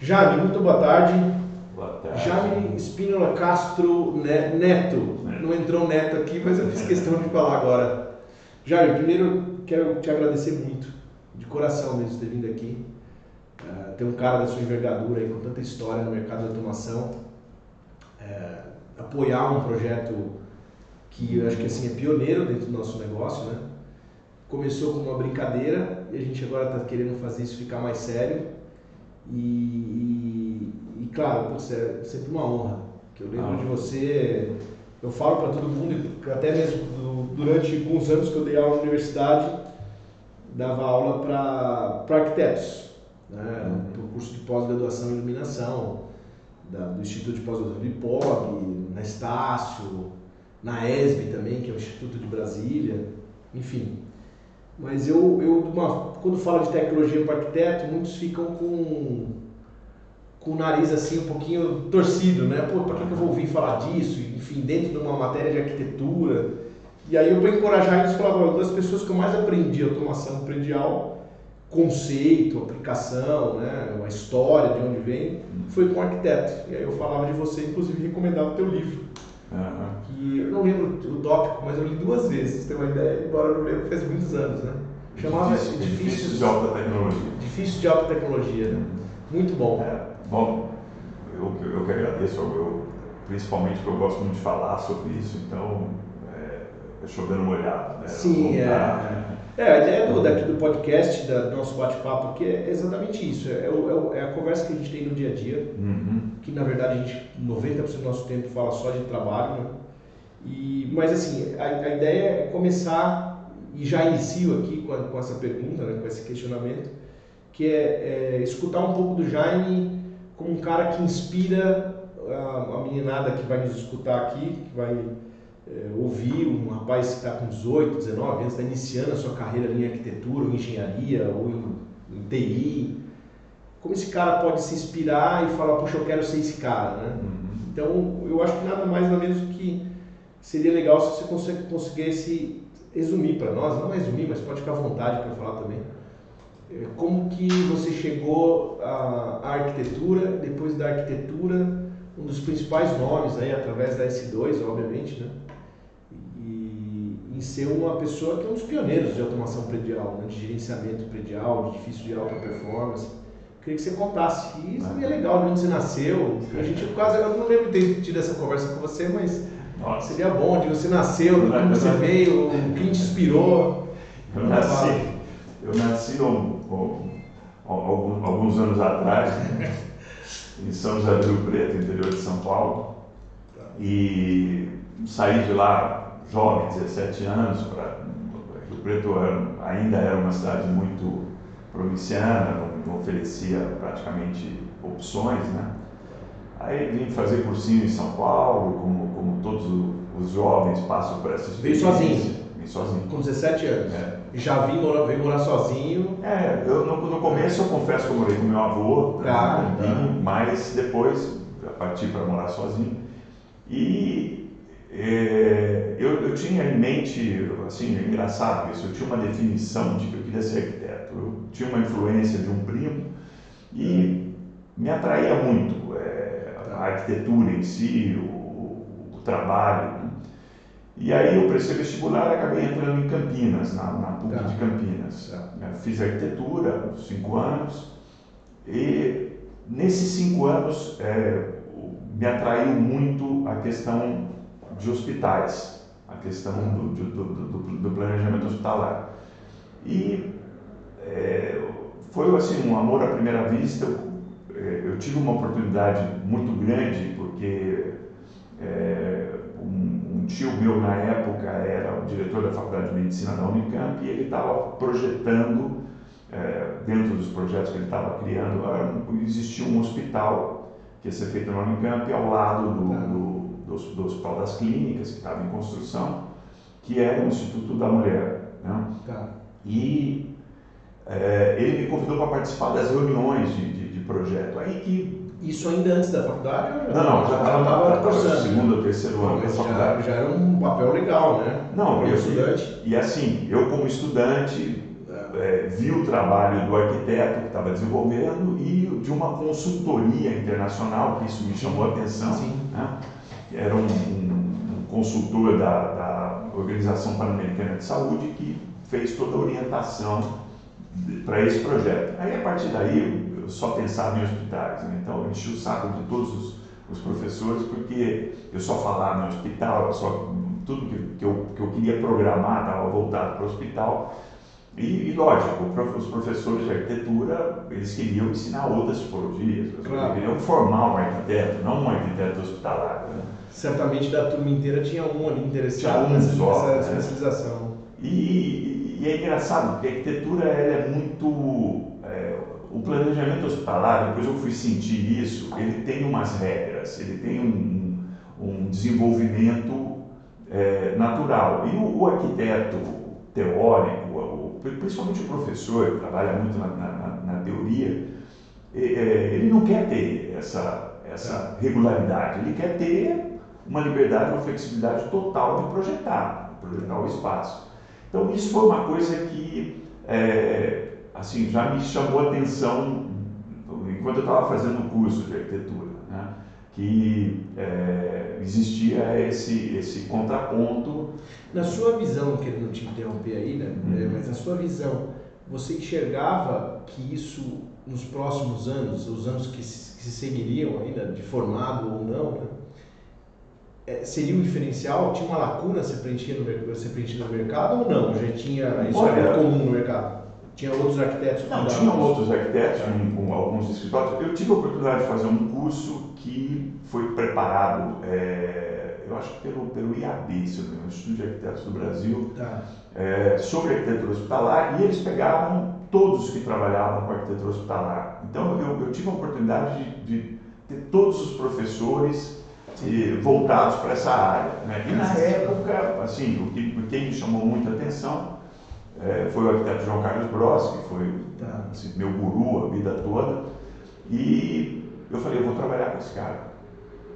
Jaime, muito boa tarde. Boa tarde. Jaime Espínola Castro Ne- Neto. Não entrou Neto aqui, mas eu fiz questão de falar agora. Jaime, primeiro quero te agradecer muito, de coração mesmo, ter vindo aqui. Ah, ter um cara da sua envergadura aí, com tanta história no mercado de automação. É, apoiar um projeto que eu acho que assim é pioneiro dentro do nosso negócio, né? Começou como uma brincadeira e a gente agora está querendo fazer isso ficar mais sério. E, e, e, claro, putz, é sempre uma honra. Que eu lembro Ah. de você, eu falo para todo mundo, até mesmo do- durante alguns anos que eu dei aula na universidade, dava aula para arquitetos, né? Uhum. para o curso de pós-graduação em iluminação, da- do Instituto de Pós-Graduação de POG, na Estácio, na ESB também, que é o Instituto de Brasília, enfim. Mas eu, eu uma- quando falo de tecnologia para arquiteto, muitos ficam com, com o nariz assim um pouquinho torcido, né? Pô, para que, que eu vou ouvir falar disso? Enfim, dentro de uma matéria de arquitetura. E aí eu para encorajar eles, falava, uma das pessoas que eu mais aprendi automação predial, conceito, aplicação, né? a história de onde vem, foi com arquiteto. E aí eu falava de você, inclusive recomendava o teu livro Aham. que eu não lembro o tópico, mas eu li duas vezes, você ter uma ideia, embora eu não lembro, faz muitos anos, né? Chamava Edifícios Edifícios de alta tecnologia. Difícil de Alta Tecnologia, né? Muito bom. É, bom, eu, que- eu que agradeço, eu, principalmente porque eu gosto muito de falar sobre isso, então é, é chovendo molhado. Né? Sim, é. É, a ideia do, daqui do podcast, da, do nosso bate-papo aqui é exatamente isso. É, o- é o- é a conversa que a gente tem no dia a dia, Uhum. que na verdade a gente, 90% do nosso tempo fala só de trabalho, né? E, mas assim, a, a ideia é começar, e já inicio aqui com, a- com essa pergunta, né, com esse questionamento, que é, é escutar um pouco do Jaime como um cara que inspira a, a meninada que vai nos escutar aqui, que vai é, ouvir um rapaz que está com 18, 19 anos, está iniciando a sua carreira em arquitetura, ou engenharia, ou em, em TI. Como esse cara pode se inspirar e falar, poxa, eu quero ser esse cara, né? Uhum. Então, eu acho que nada mais nada menos do que seria legal se você conseguisse resumir para nós, não resumir, mas pode ficar à vontade para falar também, eh, como que você chegou à, à arquitetura, depois da arquitetura, um dos principais nomes aí, através da S2, obviamente, né? E em ser uma pessoa que é um dos pioneiros de automação predial, né? de gerenciamento predial, de edifício de alta performance. Queria que você contasse. E seria legal de onde você nasceu. A gente quase, eu não lembro de ter tido essa conversa com você, mas Nossa, seria bom de você nasceu, de como você veio, o que te inspirou. eu nasci, eu nasci um- um- algum- alguns anos atrás, em São José do Rio Preto, interior de São Paulo, e saí de lá jovem, 17 anos, para Rio Preto era- ainda era uma cidade muito provinciana, não, não oferecia praticamente opções, né? Aí vim fazer cursinho em São Paulo, como, como todos os jovens passam por essa experiência. sozinho? Vim sozinho. Com 17 anos. É. Já vim morar, veio morar sozinho. É, eu, no, no começo eu confesso que eu morei com meu avô, né, Tá, tempinho, mas depois parti para morar sozinho. E é, eu, eu tinha em mente, assim, é engraçado isso, eu tinha uma definição de que eu queria ser arquiteto. Eu tinha uma influência de um primo e me atraía muito é, a arquitetura em si, o trabalho. né? E aí eu prestei vestibular e acabei entrando em Campinas, na, na PUC Tá. de Campinas. Tá. Eu Fiz arquitetura, cinco anos, e nesses cinco anos é, me atraiu muito a questão de hospitais, a questão do, do, do, do- do planejamento hospitalar. E é, foi assim um amor à primeira vista. Eu, é, eu tive uma oportunidade muito grande porque é, um, um tio meu na época era o diretor da Faculdade de Medicina da Unicamp e ele estava projetando é, dentro dos projetos que ele estava criando um- existia um hospital que ia ser feito na Unicamp ao lado do, Tá. do, do, do Hospital das Clínicas que estava em construção que era o Instituto da Mulher né? Tá. E é, ele me convidou para participar das reuniões de, de, de projeto. Aí que. Isso ainda antes da faculdade? Não, não, já estava cursando. segundo ou terceiro ano da Mas já, faculdade. já era um papel legal, né? Não, Como eu- estudante. E assim, eu como estudante é, vi o trabalho do arquiteto que estava desenvolvendo e de uma consultoria internacional, que isso me chamou a atenção. Né? Era um, um, um consultor da, da Organização Pan-Americana de Saúde que fez toda a orientação para esse projeto. Aí, a partir daí, só pensava em hospitais. Né? Então, eu enchi o saco de todos os, os, professores, porque eu só falava no hospital, só, tudo que, que, eu, que eu queria programar estava voltado para o hospital. E, e, lógico, os professores de arquitetura, eles queriam ensinar outras tipologias, claro. queriam formar um arquiteto, não um arquiteto hospitalar. Né? Certamente da turma inteira tinha um ali interessado um nessa, só, nessa né? especialização. E, e, é engraçado, porque a arquitetura ela é muito... É, o planejamento hospitalar, depois eu fui sentir isso, ele tem umas regras, ele tem um, um desenvolvimento é, natural. E o, o arquiteto teórico, principalmente o professor, que trabalha muito na, na, na teoria, ele não quer ter essa, essa regularidade, ele quer ter uma liberdade, uma flexibilidade total de projetar, projetar o espaço. Então isso foi uma coisa que é, assim já me chamou a atenção enquanto eu estava fazendo o curso de arquitetura, né? que é, existia esse, esse contraponto. Na sua visão, querendo te interromper aí, né? Uhum. mas na sua visão, você enxergava que isso nos próximos anos, os anos que se, que se seguiriam ainda, de formado ou não, né? é, seria um diferencial? Tinha uma lacuna ser preenchida no, ser preenchida no mercado ou não? Já tinha isso Olha, comum no mercado? Tinha outros arquitetos? Não, tinha outros arquitetos com, com alguns escritórios. Eu tive a oportunidade de fazer um curso que foi preparado, é, eu acho que pelo, pelo IAB, se não Instituto de Arquitetos do Brasil, tá. é, sobre arquitetura hospitalar, e eles pegavam todos que trabalhavam com arquitetura hospitalar. Então eu, eu tive a oportunidade de, de ter todos os professores e, voltados para essa área. Né? E na época, assim, o que, o que me chamou muita atenção é, foi o arquiteto João Carlos Bros, que foi tá. assim, meu guru a vida toda. E eu falei, eu vou trabalhar com esse cara.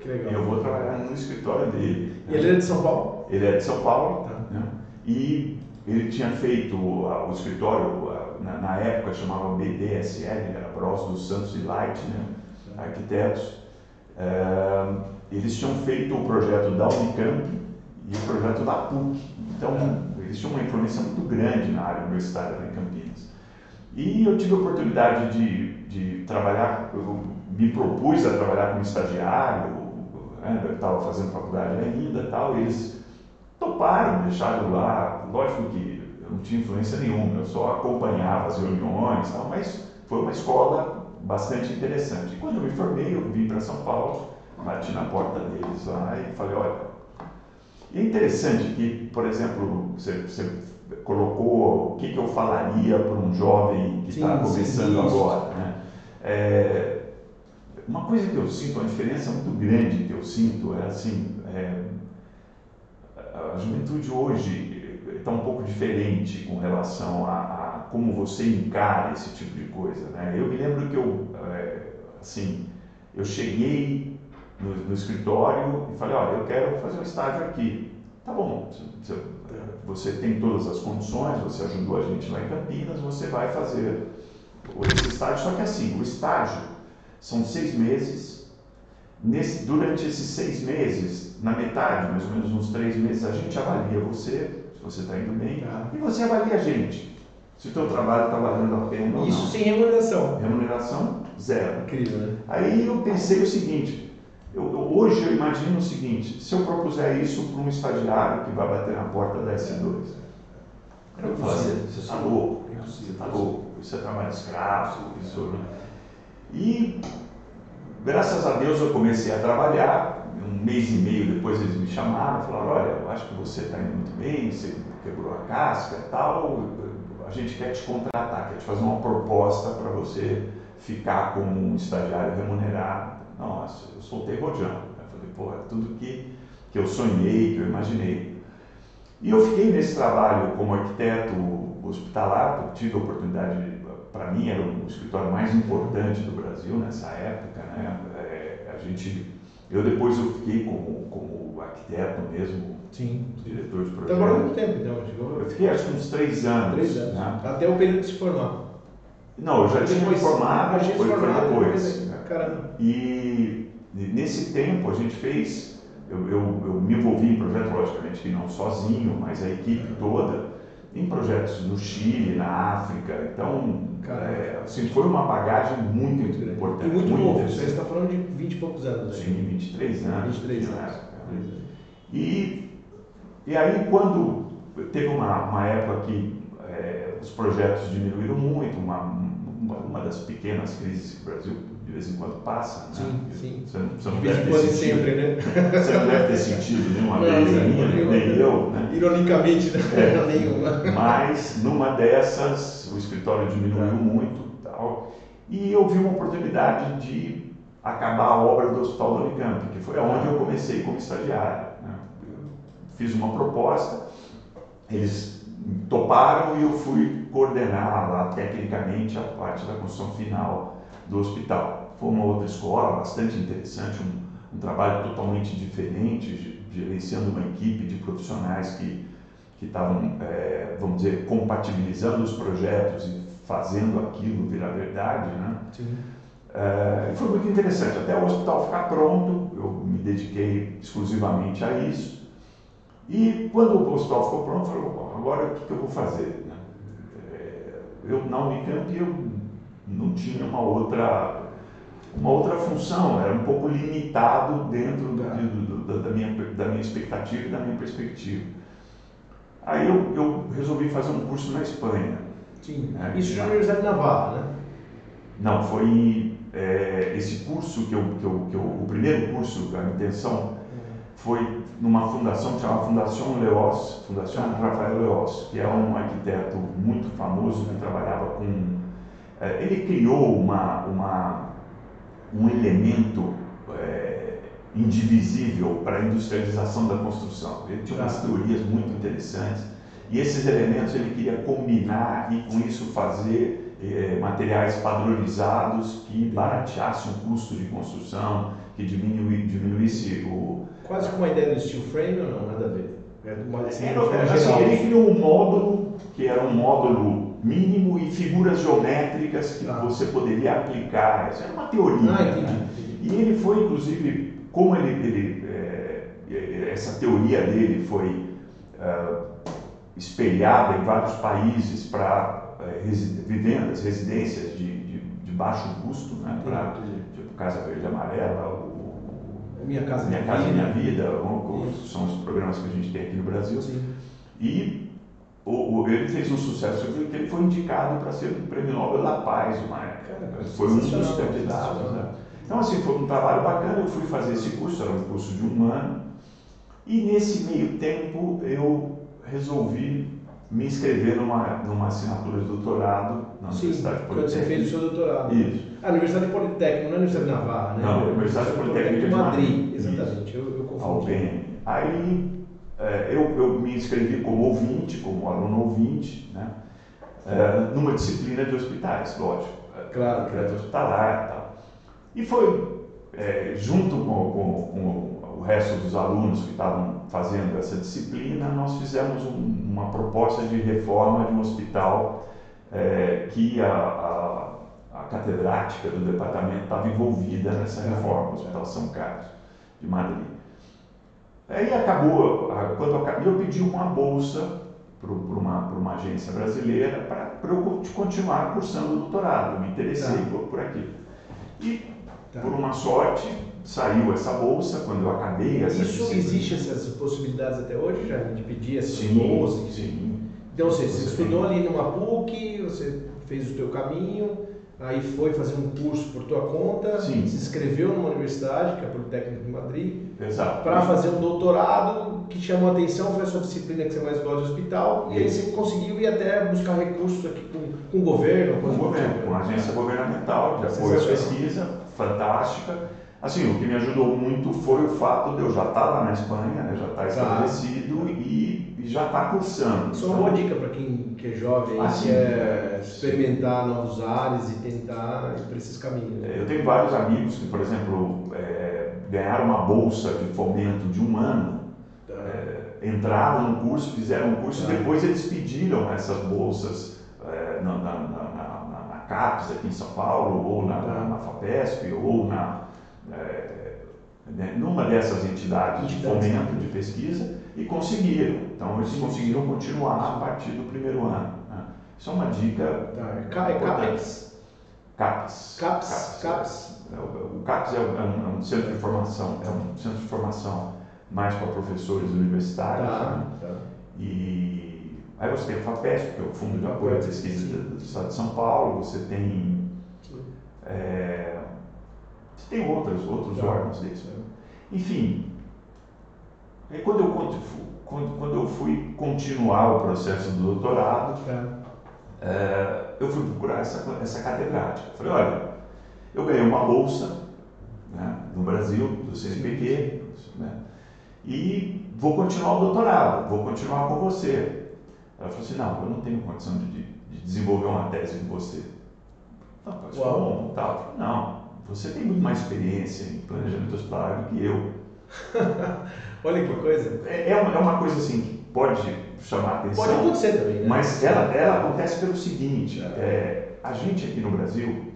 Que legal. Eu vou trabalhar no escritório dele. E ele é de São Paulo? Ele é de São Paulo. Tá. Né? E ele tinha feito o, o escritório, na, na, época chamava BDSL, era Bros dos Santos e Light, né? Tá. arquitetos. É, eles tinham feito o projeto da Unicamp e o projeto da PUC. Então, existia uma influência muito grande na área universitária em Campinas. E eu tive a oportunidade de, de trabalhar, eu me propus a trabalhar como estagiário, né, estava fazendo faculdade ainda tal, e eles toparam, deixaram lá, lógico que eu não tinha influência nenhuma, eu só acompanhava as reuniões, tal, mas foi uma escola bastante interessante. E quando eu me formei, eu vim para São Paulo, bati na porta deles lá e falei, olha, e é interessante que, por exemplo, você, você colocou o que, que eu falaria para um jovem que está começando agora. Né? É, uma coisa que eu sinto, uma diferença muito grande que eu sinto é assim, é, a juventude hoje está um pouco diferente com relação a, a, como você encara esse tipo de coisa. Né? Eu me lembro que eu, é, assim, eu cheguei no, no, escritório e falei, olha, eu quero fazer um estágio aqui. Tá bom, você, você tem todas as condições, você ajudou a gente lá em Campinas, você vai fazer esse estágio, só que assim, o estágio são seis meses. Nesse, durante esses seis meses, na metade, mais ou menos uns três meses, a gente avalia você, se você está indo bem, tá. e você avalia a gente. Se o teu trabalho está valendo a pena ou Isso não. sem remuneração. Remuneração zero. Incrível, né? Aí eu pensei o seguinte, eu, eu, hoje eu imagino o seguinte, se eu propuser isso para um estagiário que vai bater na porta da S2, eu vou fazer, você está louco, você está louco, isso é trabalho escravo, isso... Né? E graças a Deus eu comecei a trabalhar, um mês e meio depois eles me chamaram, falaram, olha, eu acho que você está indo muito bem, você quebrou a casca e tal, a gente quer te contratar, quer te fazer uma proposta para você ficar como um estagiário remunerado. Nossa, eu soltei rojão. Eu falei, pô, é tudo que, que eu sonhei, que eu imaginei. E eu fiquei nesse trabalho como arquiteto hospitalar, tive a oportunidade, para mim era o escritório mais importante do Brasil nessa época, né? É, a gente, eu depois eu fiquei como, como arquiteto mesmo, Sim. diretor de projeto. Então, agora muito tempo, então? Chegou... Eu fiquei acho que uns três anos. Três anos. Né? Até o período de se formar. Não, eu já Depois, tinha formado, já tinha foi, foi formado, depois. Caramba. E nesse tempo a gente fez, eu, eu, eu me envolvi em projetos, logicamente que não sozinho, mas a equipe toda, em projetos no Chile, na África. Então, Caramba. é, assim, foi uma bagagem muito, Muito importante. E muito, novo, você interessante. está falando de 20 e poucos anos. aí. Sim, 23 anos. 23 na anos. né? E, e aí, quando teve uma, uma época que é, os projetos diminuíram muito, uma, uma, uma das pequenas crises que o Brasil de vez em quando passa, né? Sim, sim. Você, não- você não De vez deve em ter quando sentido, sempre, né? você não deve ter sentido nenhuma Não, vez a nem- minha, nem- nem eu, né? Ironicamente, né? É. Nenhuma. Mas numa dessas o escritório diminuiu Tá. muito tal, e eu vi uma oportunidade de acabar a obra do Hospital da Unicamp, que foi onde eu comecei como estagiário. né? Fiz uma proposta, eles toparam e eu fui coordenar lá tecnicamente a parte da construção final do hospital. Foi uma outra escola bastante interessante, um, um trabalho totalmente diferente, ge- gerenciando uma equipe de profissionais que que estavam, eh, vamos dizer, compatibilizando os projetos e fazendo aquilo virar verdade, né? Sim. E foi muito interessante. Até o hospital ficar pronto, eu me dediquei exclusivamente a isso. E quando o hospital ficou pronto, eu falei, "Bom, agora o que, que eu vou fazer? né?" Eh, Eu, na Unicamp, eu não tinha uma outra, uma outra função, era um pouco limitado dentro do- Tá. do- do- da, minha, da minha expectativa e da minha perspectiva. Aí eu, eu resolvi fazer um curso na Espanha. Sim. É. Isso já na Universidade de Navarra, né? Não, foi é, esse curso que eu, que, eu, que eu. O primeiro curso, a intenção, foi numa fundação que chama Fundação Leós, Fundação Rafael Leós, que é um arquiteto muito famoso que trabalhava com. É, ele criou uma, uma, um elemento é, indivisível para a industrialização da construção. Ele tinha umas teorias muito interessantes e esses elementos ele queria combinar e com isso fazer eh, materiais padronizados que barateassem o custo de construção, que diminuísse o. Quase com uma ideia do steel frame ou não? Nada a ver. É assim, Era, assim, geral. ele criou um módulo que era um módulo mínimo e figuras geométricas que Tá. você poderia aplicar. Isso era uma teoria. Ah, né? entendi. E ele foi, inclusive, como ele, ele, é, é, essa teoria dele foi ah, espelhada em vários países para é, resi- vivendas, residências de, de, de baixo custo, né, para Entendi. tipo Casa Verde Amarela, o, Minha casa, Minha Casa Minha Vida, Isso. são os programas que a gente tem aqui no Brasil. Sim. E o, o- ele fez um sucesso porque ele foi indicado para ser o Prêmio Nobel da Paz uma época. Foi um dos candidatos. Né? Então, assim, foi um trabalho bacana. Eu fui fazer esse curso, era um curso de um ano. E nesse meio tempo eu resolvi me inscrever numa, numa assinatura de doutorado na Sim, Universidade quando você Politécnica. fez o seu doutorado. Isso. Ah, Universidade Politécnica, não é Universidade de Navarra, né? Não, Universidade Politécnica de Madrid. Madrid. Exatamente, eu, eu confundi. BM. Aí é, eu, eu me inscrevi como ouvinte, como aluno ouvinte, né? É, numa disciplina de hospitais, lógico. é, Claro, Crédito hospitalar e tal. E foi, é, junto com, com- com o resto dos alunos que estavam fazendo essa disciplina, nós fizemos um- uma proposta de reforma de um hospital é, que a, a, a catedrática do departamento estava envolvida nessa reforma, o Hospital São Carlos de Madrid. Aí acabou, quando acabou, eu pedi uma bolsa para uma, pra uma agência brasileira para eu continuar cursando o doutorado. Eu me interessei Tá. por, por aquilo. E, Tá. por uma sorte, saiu essa bolsa quando eu acabei essa Isso existe essas possibilidades até hoje, já de pedir essas Sim, bolsas? sim. Então, você Você estudou ali numa PUC, você fez o teu caminho, aí foi fazer um curso por tua conta, Sim. se inscreveu numa universidade, que é a Politécnica de Madrid, para fazer um doutorado que chamou a atenção, foi a sua disciplina que você mais gosta de hospital, e aí Isso. você conseguiu ir até buscar recursos aqui com, com o governo, com o governo, com a agência governamental de apoio à pesquisa, fantástica. Assim, o que me ajudou muito foi o fato de eu já estar lá na Espanha, né, já estar estabelecido e, e já estar cursando. Isso é uma boa dica para quem que é jovem, Ah, que sim. quer experimentar novos ares e tentar ir para esses caminhos. É, Eu tenho vários amigos que, por exemplo, é, ganharam uma bolsa de fomento de um ano, Tá. é, entraram no curso, fizeram um curso, Tá. e depois eles pediram essas bolsas é, na, na- na- na- CAPES aqui em São Paulo, ou na, na, na FAPESP, ou na, é, né, numa dessas entidades de fomento de pesquisa e conseguiram. Então eles conseguiram continuar a partir do primeiro ano. Né? Isso é uma dica. Tá. É CAPES? CAPES. CAPES. CAPES. É, o CAPES é um, é um centro de formação, é um centro de formação mais para professores universitários. Tá, né? tá. E aí você tem o FAPESP, que é o Fundo de Apoio à Pesquisa do Estado de São Paulo, você tem. É, você tem outros, outros tá. órgãos desses. Enfim, aí quando eu, quando, quando eu fui continuar o processo do doutorado, é. é, eu fui procurar essa, essa catedrática. Falei, olha, eu ganhei uma bolsa né, no Brasil, do CNPq, né, e vou continuar o doutorado, vou continuar com você. Ela falou assim, não, eu não tenho condição de, de desenvolver uma tese com você. Não, mas bom, tal. Não, você tem muito mais experiência em planejamento hospitalar do que eu. Olha que coisa. É, é, uma, é uma coisa assim que pode chamar atenção. Pode acontecer também, né? Mas ela, ela acontece pelo seguinte, é. é, a gente aqui no Brasil,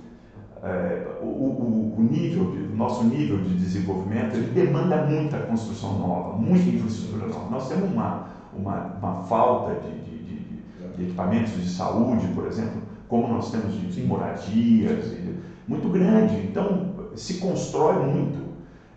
é, o, o, o, nível, de, o nosso nível de desenvolvimento, ele demanda muita construção nova, muita infraestrutura nova. Nós temos uma, uma, uma falta de, de, de, de equipamentos de saúde, por exemplo, como nós temos de Sim. moradias, muito grande. Então, se constrói muito.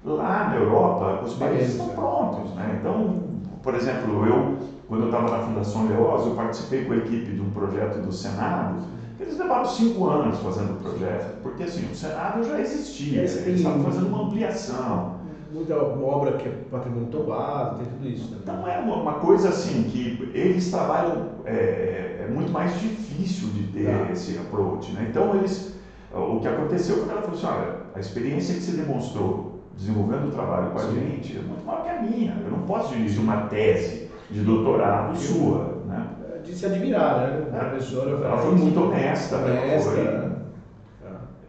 Lá na Europa, os países estão prontos. Né? Então, por exemplo, eu, quando eu estava na Fundação Leoz, eu participei com a equipe de um projeto do Senado eles levaram cinco anos fazendo o projeto, porque assim, o Senado já existia, eles estavam fazendo uma ampliação. Muita obra que é patrimônio tombado, tem tudo isso. Também. Então é uma coisa assim que eles trabalham, é, é muito mais difícil de ter tá. esse approach. Né? Então eles, o que aconteceu foi que ela falou assim, olha, a experiência que você demonstrou desenvolvendo o trabalho com a gente é muito maior que a minha. Eu não posso dirigir uma tese de doutorado sua. Né? de se admirar, né? A professora ela foi muito honesta, honesta foi, né?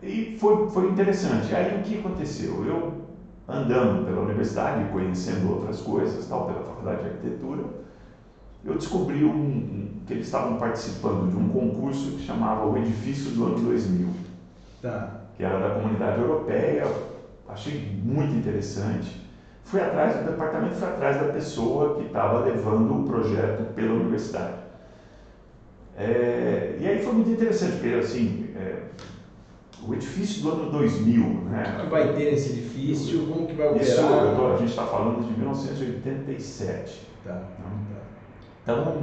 E foi, foi interessante. Aí o que aconteceu? Eu andando pela universidade, conhecendo outras coisas, tal, pela faculdade de arquitetura, eu descobri um, um, que eles estavam participando de um concurso que chamava o Edifício do Ano 2000, tá. que era da comunidade europeia. Achei muito interessante. Fui atrás do departamento, fui atrás da pessoa que estava levando o projeto pela universidade. É, e aí foi muito interessante, porque assim, é, o edifício do ano 2000, né? O que vai ter esse edifício? Como que vai operar? Isso, tô, a gente está falando de 1987. Tá. Né? Então,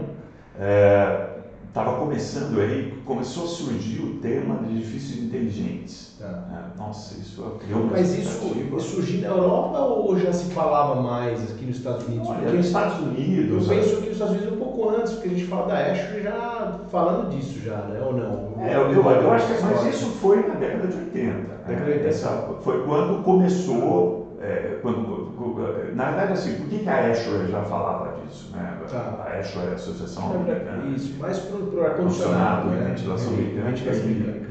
é, estava começando aí, começou a surgir o tema de edifícios inteligentes. Tá. É, nossa, isso criou uma Mas isso surgiu na Europa ou já se falava mais aqui nos Estados Unidos? Olha, porque nos Estados Unidos. Eu penso que nos Estados Unidos é um pouco antes, porque a gente fala da Ashley já falando disso já, né? Ou não? É, eu, eu, eu acho que mas isso foi na década de 80. Década de 80. Essa, foi quando começou. É, quando, na verdade, assim, por que, que a Ashware já falava disso? Né? Tá. A Ashware é a Associação Americana. Isso, mais para o ar-condicionado, né? ventilação mecânica e,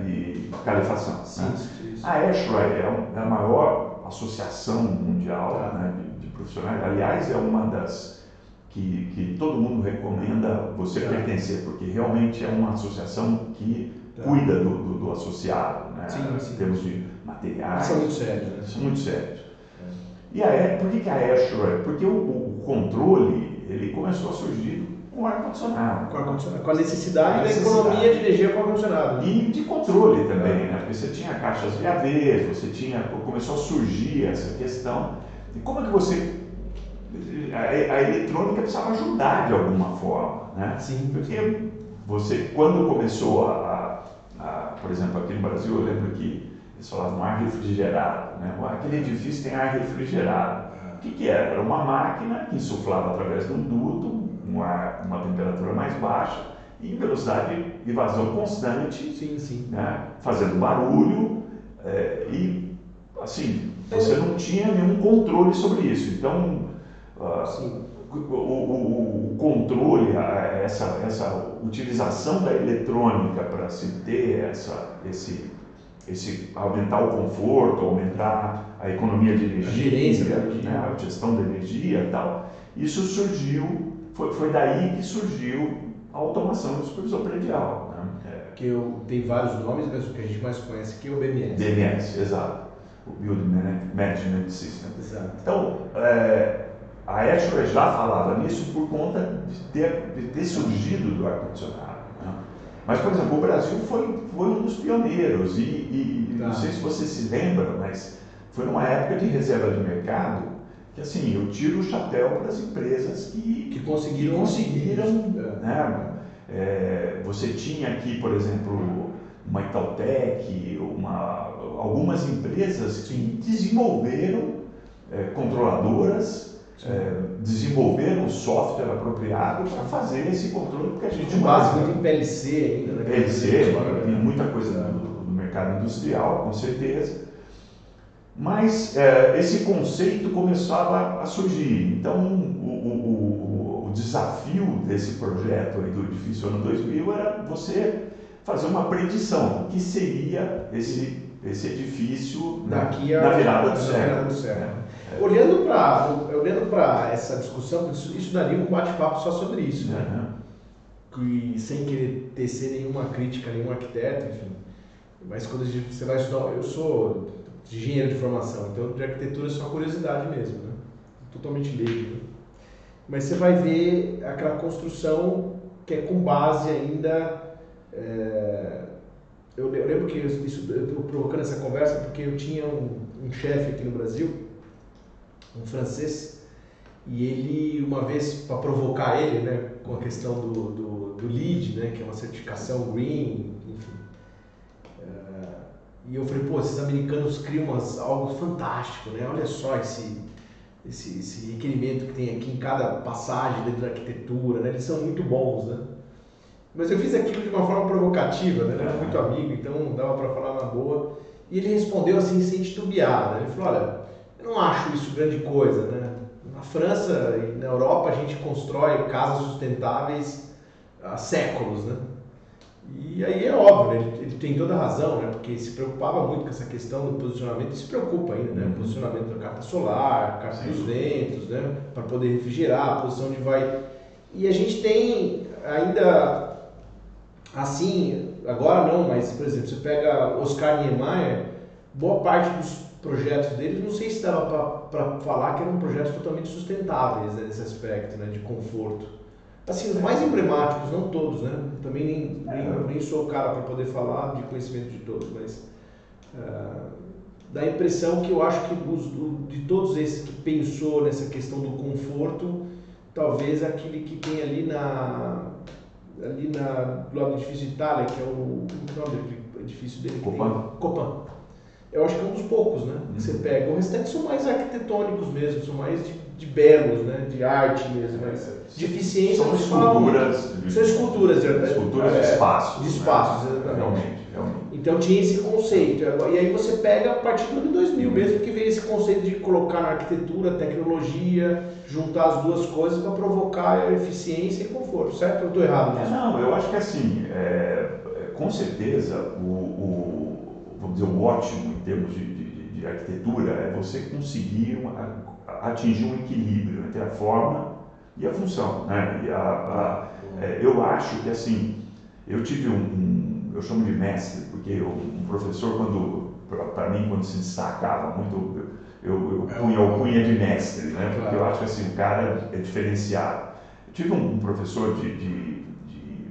e calefação. Sim, né? isso. A Ashware é, é a maior associação mundial tá. né, de, de, profissionais. Aliás, é uma das que, que todo mundo recomenda você tá. pertencer, porque realmente é uma associação que tá. cuida do, do, do, associado, né? Sim, sim. em termos de materiais. São muito sérios. Né? Muito sérios. E a, por que, que a? Porque o, o, controle ele começou a surgir com ar-condicionado. Com, ar com a necessidade, a necessidade da economia de energia com ar-condicionado. E de controle também, é. né? Porque você tinha caixas de AVs, você tinha, começou a surgir essa questão. E como é que você. A, a eletrônica precisava ajudar de alguma forma, né? Sim. Porque você, quando começou a, a, a por exemplo, aqui no Brasil, eu lembro que eles falavam ar refrigerado. Né? Aquele edifício tem ar refrigerado. O que, que era? Era uma máquina que insuflava através de um duto, uma, uma temperatura mais baixa, e em velocidade de vazão constante, sim, sim. Né? fazendo barulho, é, e assim, você não tinha nenhum controle sobre isso. Então, uh, o, o, o, controle, essa, essa utilização da eletrônica para se ter essa, esse esse aumentar o conforto, aumentar a economia de energia, a, né, a gestão da energia e tal. Isso surgiu, foi, foi daí que surgiu a automação do supervisor predial. Né? É. porque eu, tem vários nomes, mas o que a gente mais conhece aqui é o BMS. BMS, exato. O Building Management System. Exato. Então, é, a Azure já falava nisso por conta de ter, de ter surgido do ar-condicionado. Né? Mas, por exemplo, o Brasil foi, foi um dos pioneiros, e, e tá. não sei se você se lembra, mas foi numa época de reserva de mercado que, assim, eu tiro o chapéu para as empresas que, que conseguiram. Que conseguiram é. né? É, você tinha aqui, por exemplo, uma Itautec, uma, algumas empresas que desenvolveram é, controladoras é, desenvolver um software apropriado para fazer esse controle, porque a gente. De base muito em PLC ainda, né? PLC, tem muita coisa do, do, mercado industrial, com certeza. Mas é, esse conceito começava a surgir. Então, o, o, o, o desafio desse projeto aí do Edifício Ano 2000 era você fazer uma predição que seria esse, esse edifício Daqui na, a, na virada do século. século. É. Olhando para olhando essa discussão, isso, isso daria um bate-papo só sobre isso, né? Uhum. Que, sem querer tecer nenhuma crítica, nenhum arquiteto, enfim. Mas quando você vai estudar, eu sou engenheiro de formação, então de arquitetura é só curiosidade mesmo, né? Totalmente leigo. Né? Mas você vai ver aquela construção que é com base ainda. É... Eu, lembro que isso, eu estou provocando essa conversa porque eu tinha um, um chefe aqui no Brasil um francês, e ele, uma vez, para provocar ele, né, com a questão do, do, do LEED, né, que é uma certificação green, enfim. Uh, e eu falei, pô, esses americanos criam umas, algo fantástico, né? Olha só esse, esse, esse requerimento que tem aqui em cada passagem dentro da arquitetura, né? Eles são muito bons, né? Mas eu fiz aquilo de uma forma provocativa, né? Ele era muito amigo, então dava para falar na boa. E ele respondeu assim, sem titubear, né? Ele falou, olha, eu não acho isso grande coisa, né? Na França e na Europa a gente constrói casas sustentáveis há séculos, né? E aí é óbvio, né? ele, ele, tem toda a razão, né? Porque se preocupava muito com essa questão do posicionamento e se preocupa ainda, né? O uhum. posicionamento da carta solar, carta Sim. dos ventos, né? Para poder refrigerar, a posição de vai. E a gente tem ainda assim, agora não, mas por exemplo, você pega Oscar Niemeyer, boa parte dos projetos deles, não sei se dava para falar que eram projetos totalmente sustentáveis né, nesse aspecto né, de conforto. Assim, os mais emblemáticos, não todos, né? Também nem, nem, nem sou o cara para poder falar de conhecimento de todos, mas uh, dá a impressão que eu acho que os, de todos esses que pensou nessa questão do conforto, talvez aquele que tem ali na ali na, do lado do edifício Itália, que é o, é o nome do edifício dele? Copan. Copan eu acho que é um dos poucos, né? Que você uhum. pega. O restante são mais arquitetônicos mesmo, são mais de, de belos, né? De arte mesmo, mas é, de eficiência são esculturas. De, são esculturas, de, esculturas de espaços. De espaços, né? exatamente. Realmente, realmente. Então tinha esse conceito. E aí você pega a partir do ano 2000 mesmo que veio esse conceito de colocar na arquitetura, tecnologia, juntar as duas coisas para provocar eficiência e conforto, certo? Eu estou errado nisso? Não, eu acho que assim, é, com certeza o, o vamos dizer, o ótimo em termos de, de, arquitetura é você conseguir uma, atingir um equilíbrio entre a forma e a função. Né? E a, a, é, eu acho que assim, eu tive um, um, eu chamo de mestre, porque eu, um professor, quando para mim, quando se destacava muito, eu, eu, eu punha o cunha de mestre, né? porque eu acho que assim, o cara é diferenciado. Eu tive um, um professor de, de, de,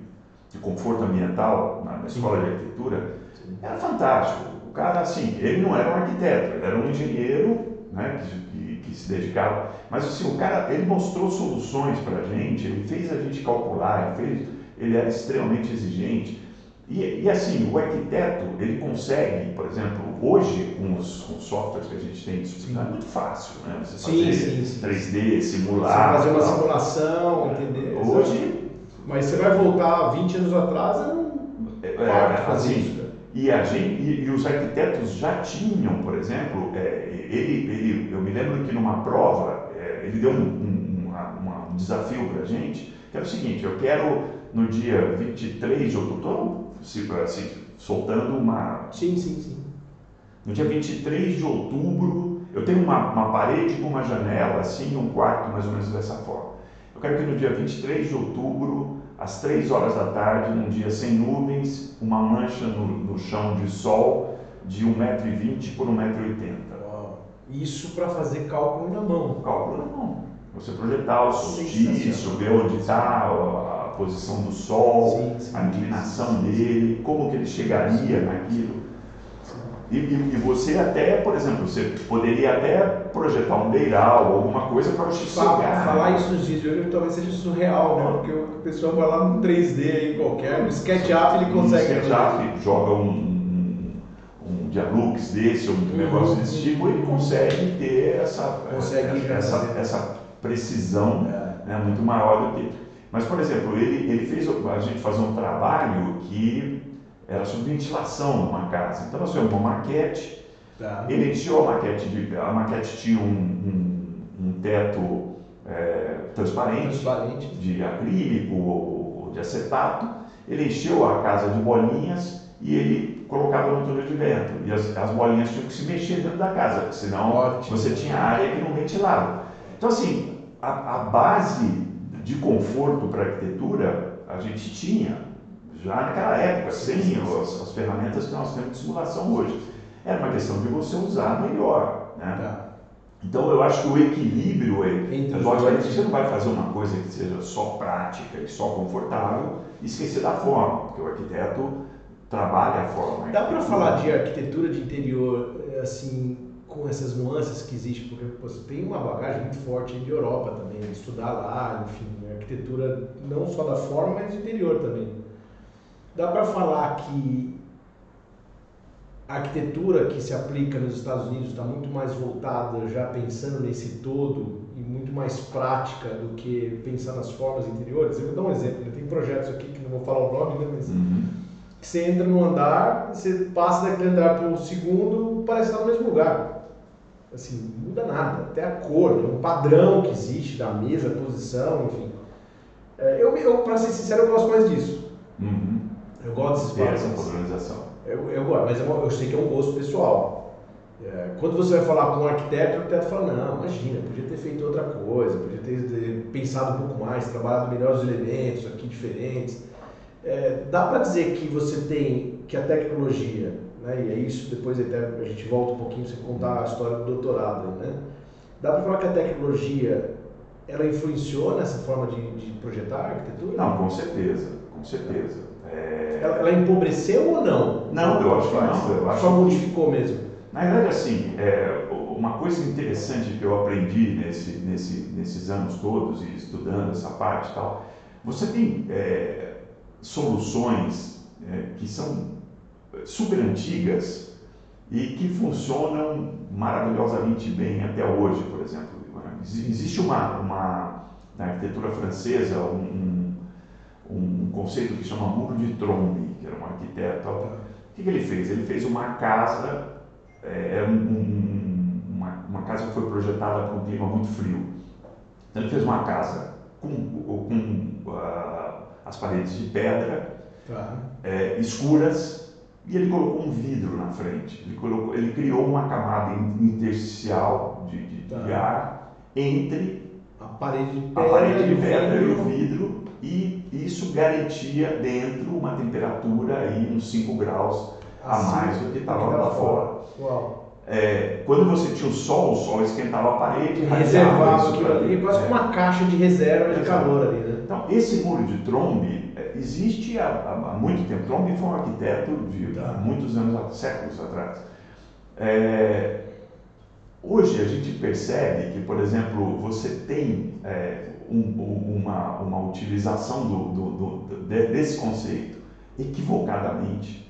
de, conforto ambiental na, na escola de arquitetura, era fantástico. O cara, assim, ele não era um arquiteto, ele era um engenheiro né, que, que, que se dedicava. Mas, assim, o cara, ele mostrou soluções para a gente, ele fez a gente calcular, ele, fez, ele era extremamente exigente. E, e, assim, o arquiteto, ele consegue, por exemplo, hoje, com os, com os softwares que a gente tem disponível, é muito fácil, né? Você sim, fazer sim, sim. 3D, simular. Você fazer uma simulação, entender. Hoje. Mas você vai voltar 20 anos atrás, é um é, é, assim, isso. E, a gente, e, e, os arquitetos já tinham, por exemplo, é, ele, ele, eu me lembro que numa prova, é, ele deu um, um, uma, uma, um desafio para a gente, que era o seguinte, eu quero no dia 23 de outubro, se, assim, soltando uma... Sim, sim, sim. No dia 23 de outubro, eu tenho uma, uma parede com uma janela, assim, um quarto mais ou menos dessa forma. Eu quero que no dia 23 de outubro às 3 horas da tarde, num dia sem nuvens, uma mancha no, no chão de sol de 1,20m por 1,80m. Isso para fazer cálculo na mão. Cálculo na mão. Você projetar o solstício, ver onde está a posição do Sol, sim, sim, a inclinação sim, dele, como que ele chegaria naquilo. E, e, e, você até, por exemplo, você poderia até projetar um beiral, alguma coisa para você chegar. Falar isso nos dias de hoje talvez seja surreal, né? Porque o pessoal vai lá no 3D aí qualquer, no SketchUp ele consegue. No SketchUp joga um, um, um Dialux desse ou um uhum. negócio desse tipo e consegue ter essa, consegue essa, essa precisão é. né, muito maior do que. Mas, por exemplo, ele, ele fez a gente fazer um trabalho que era sobre ventilação numa casa. Então nós fizemos uma maquete, tá. ele encheu a maquete, de, a maquete tinha um, um, um teto é, transparente, transparente, de acrílico ou, de acetato, ele encheu a casa de bolinhas e ele colocava no túnel de vento. E as, as bolinhas tinham que se mexer dentro da casa, senão Ótimo. você tinha área que não ventilava. Então assim, a, a base de conforto para a arquitetura a gente tinha já naquela época, sem as, as, ferramentas que nós temos de simulação hoje. Era uma questão de você usar melhor. Né? Tá. Então eu acho que o equilíbrio é. Logicamente você não vai fazer uma coisa que seja só prática e só confortável e esquecer da forma, porque o arquiteto trabalha a forma. Dá para falar de arquitetura de interior assim com essas nuances que existem, porque você tem uma bagagem muito forte de Europa também, estudar lá, enfim, arquitetura não só da forma, mas de interior também dá para falar que a arquitetura que se aplica nos Estados Unidos está muito mais voltada, já pensando nesse todo, e muito mais prática do que pensar nas formas interiores. Eu vou dar um exemplo, né? tem projetos aqui que não vou falar o nome, né? mas uhum. que você entra no andar, você passa daquele andar para o segundo, parece estar no mesmo lugar. Assim, não muda nada, até a cor, né? um padrão que existe da mesa, posição, enfim. É, eu, eu para ser sincero, eu gosto mais disso. Uhum. Eu gosto desses essa padronização. Eu, eu gosto, mas eu, eu, sei que é um gosto pessoal. É, quando você vai falar com um arquiteto, o arquiteto fala, não, imagina, podia ter feito outra coisa, podia ter, ter pensado um pouco mais, trabalhado melhor os elementos aqui diferentes. É, dá para dizer que você tem, que a tecnologia, né, e é isso, depois até a gente volta um pouquinho, você contar a história do doutorado, né? Dá para falar que a tecnologia, ela influenciou nessa forma de, de projetar a arquitetura? Não, com certeza, com certeza. É... Ela, ela, empobreceu ou não? Não, eu acho que não. Eu acho Só modificou que... mesmo. Na verdade, assim, é, uma coisa interessante que eu aprendi nesse, nesse, nesses anos todos e estudando essa parte e tal, você tem é, soluções é, que são super antigas e que funcionam maravilhosamente bem até hoje, por exemplo. Existe uma, uma na arquitetura francesa um, um conceito que chama Muro de Trombe, que era um arquiteto. O que, que ele fez? Ele fez uma casa, é, um, um, uma, uma, casa que foi projetada para um clima muito frio. Então ele fez uma casa com, com uh, as paredes de pedra, tá. é, escuras, e ele colocou um vidro na frente. Ele, colocou, ele criou uma camada intersticial de, de, tá. de ar entre a parede de pedra, a parede de pedra e o vidro e isso garantia dentro uma temperatura aí uns 5 graus a mais do que estava lá fora. É, quando você tinha o sol, o sol esquentava a parede, reservava aquilo ali, quase é. uma caixa de reserva de calor ali. Né? Então, esse muro de Trombe é, existe há, há, muito tempo. Trombe foi um arquiteto de tá. muitos anos, séculos atrás. É, hoje a gente percebe que, por exemplo, você tem é, um, uma, uma utilização do, do, do, desse conceito equivocadamente.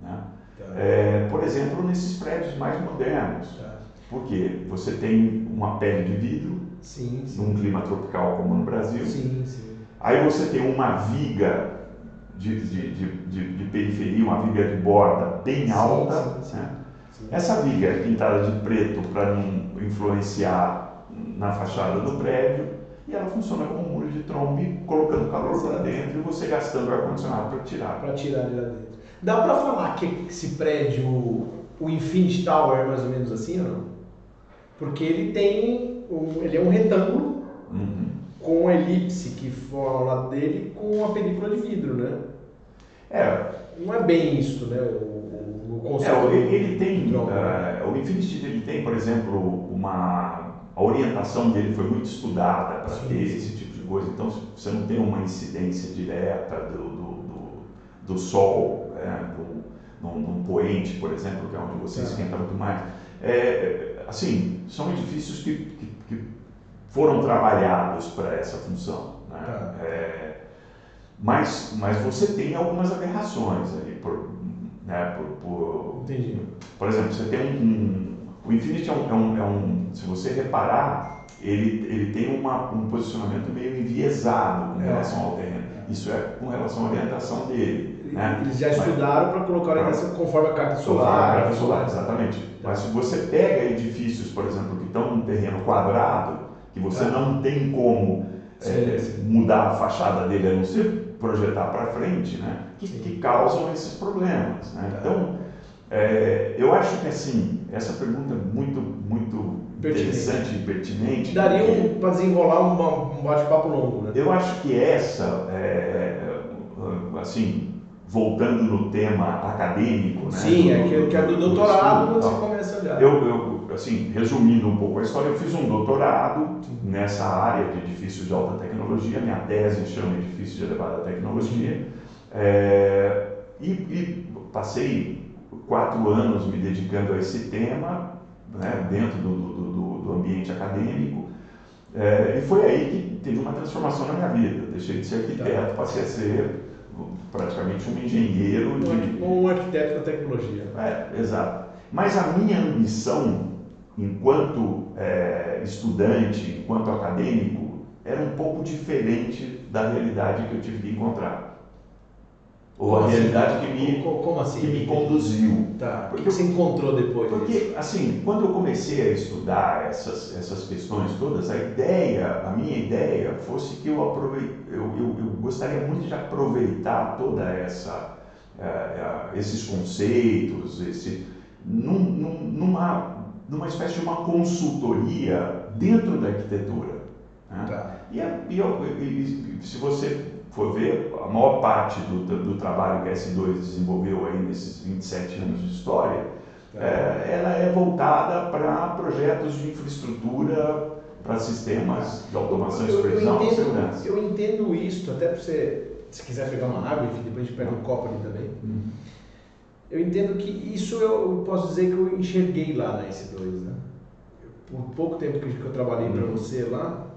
Né? Tá. É, por exemplo, nesses prédios mais modernos. Tá. Porque você tem uma pele de vidro, sim, sim. num clima tropical como no Brasil. Sim, Aí você tem uma viga de, de, de, de, periferia, uma viga de borda bem alta. Né? Essa viga é pintada de preto para não influenciar na fachada do prédio e ela funciona como um muro de trombe, colocando calor para dentro e você gastando ar-condicionado para tirar. Para tirar de lá dentro. Dá para falar que esse prédio, o Infinity Tower, é mais ou menos assim ou não? Porque ele tem, ele é um retângulo, uhum. com a elipse que forma ao lado dele com a película de vidro, né? É. Não é bem isso, né? O, o conceito. É, ele, ele tem, uh, o Infinity ele tem, por exemplo, uma a orientação dele foi muito estudada para ter esse tipo de coisa. Então você não tem uma incidência direta do, do, do, do sol, né? do, num, num, poente, por exemplo, que é onde você é. esquenta muito mais. É, assim, são edifícios que, que, que foram trabalhados para essa função. Né? Tá. É, mas, mas você tem algumas aberrações ali. Por, né, por, por, Entendi. por exemplo, você tem um, um o Infinity é um, é um, é um, se você reparar, ele, ele tem uma, um posicionamento meio enviesado com é. relação ao terreno. Isso é com relação à orientação dele. Né? Eles já estudaram para colocar a orientação conforme a carta solar. A carta solar, exatamente. Mas se você pega edifícios, por exemplo, que estão num terreno quadrado, que você tá. não tem como é, mudar a fachada dele, a não ser projetar para frente, né? que, que, causam esses problemas. Né? Tá. Então, é, eu acho que assim, essa pergunta é muito, muito interessante e pertinente. Daria um, para desenrolar um, um bate-papo longo, né? Eu acho que essa, é, é, assim, voltando no tema acadêmico, né? Sim, é que, que é do, do doutorado quando você começa a olhar. Eu, eu, assim, resumindo um pouco a história, eu fiz um doutorado nessa área de edifícios de alta tecnologia, minha tese chama Edifícios de Elevada Tecnologia, é, e, e passei quatro anos me dedicando a esse tema, né, dentro do, do, do, ambiente acadêmico, é, e foi aí que teve uma transformação na minha vida. Deixei de ser arquiteto, passei a ser praticamente um engenheiro. Um, de... um arquiteto da tecnologia. É, exato. Mas a minha ambição, enquanto é, estudante, enquanto acadêmico, era um pouco diferente da realidade que eu tive que encontrar ou a assim? realidade que me, como assim? que me conduziu. Tá. Porque, que você encontrou depois? Porque, disso? assim, quando eu comecei a estudar essas, essas questões todas, a ideia, a minha ideia fosse que eu, aproveite, eu, eu, eu gostaria muito de aproveitar toda essa, uh, uh, esses conceitos, esse, num, num, numa, numa espécie de uma consultoria dentro da arquitetura. Né? Tá. E, e, e, se você for ver, a maior parte do, do trabalho que a S2 desenvolveu aí nesses 27 anos de história, é. É, ela é voltada para projetos de infraestrutura, para sistemas de automação e supervisão e segurança. Eu entendo isso, até para você, se quiser pegar uma água, enfim, depois a gente pega um copo ali também. Uhum. Eu entendo que isso eu posso dizer que eu enxerguei lá na S2, né? Por pouco tempo que eu trabalhei uhum. para você lá,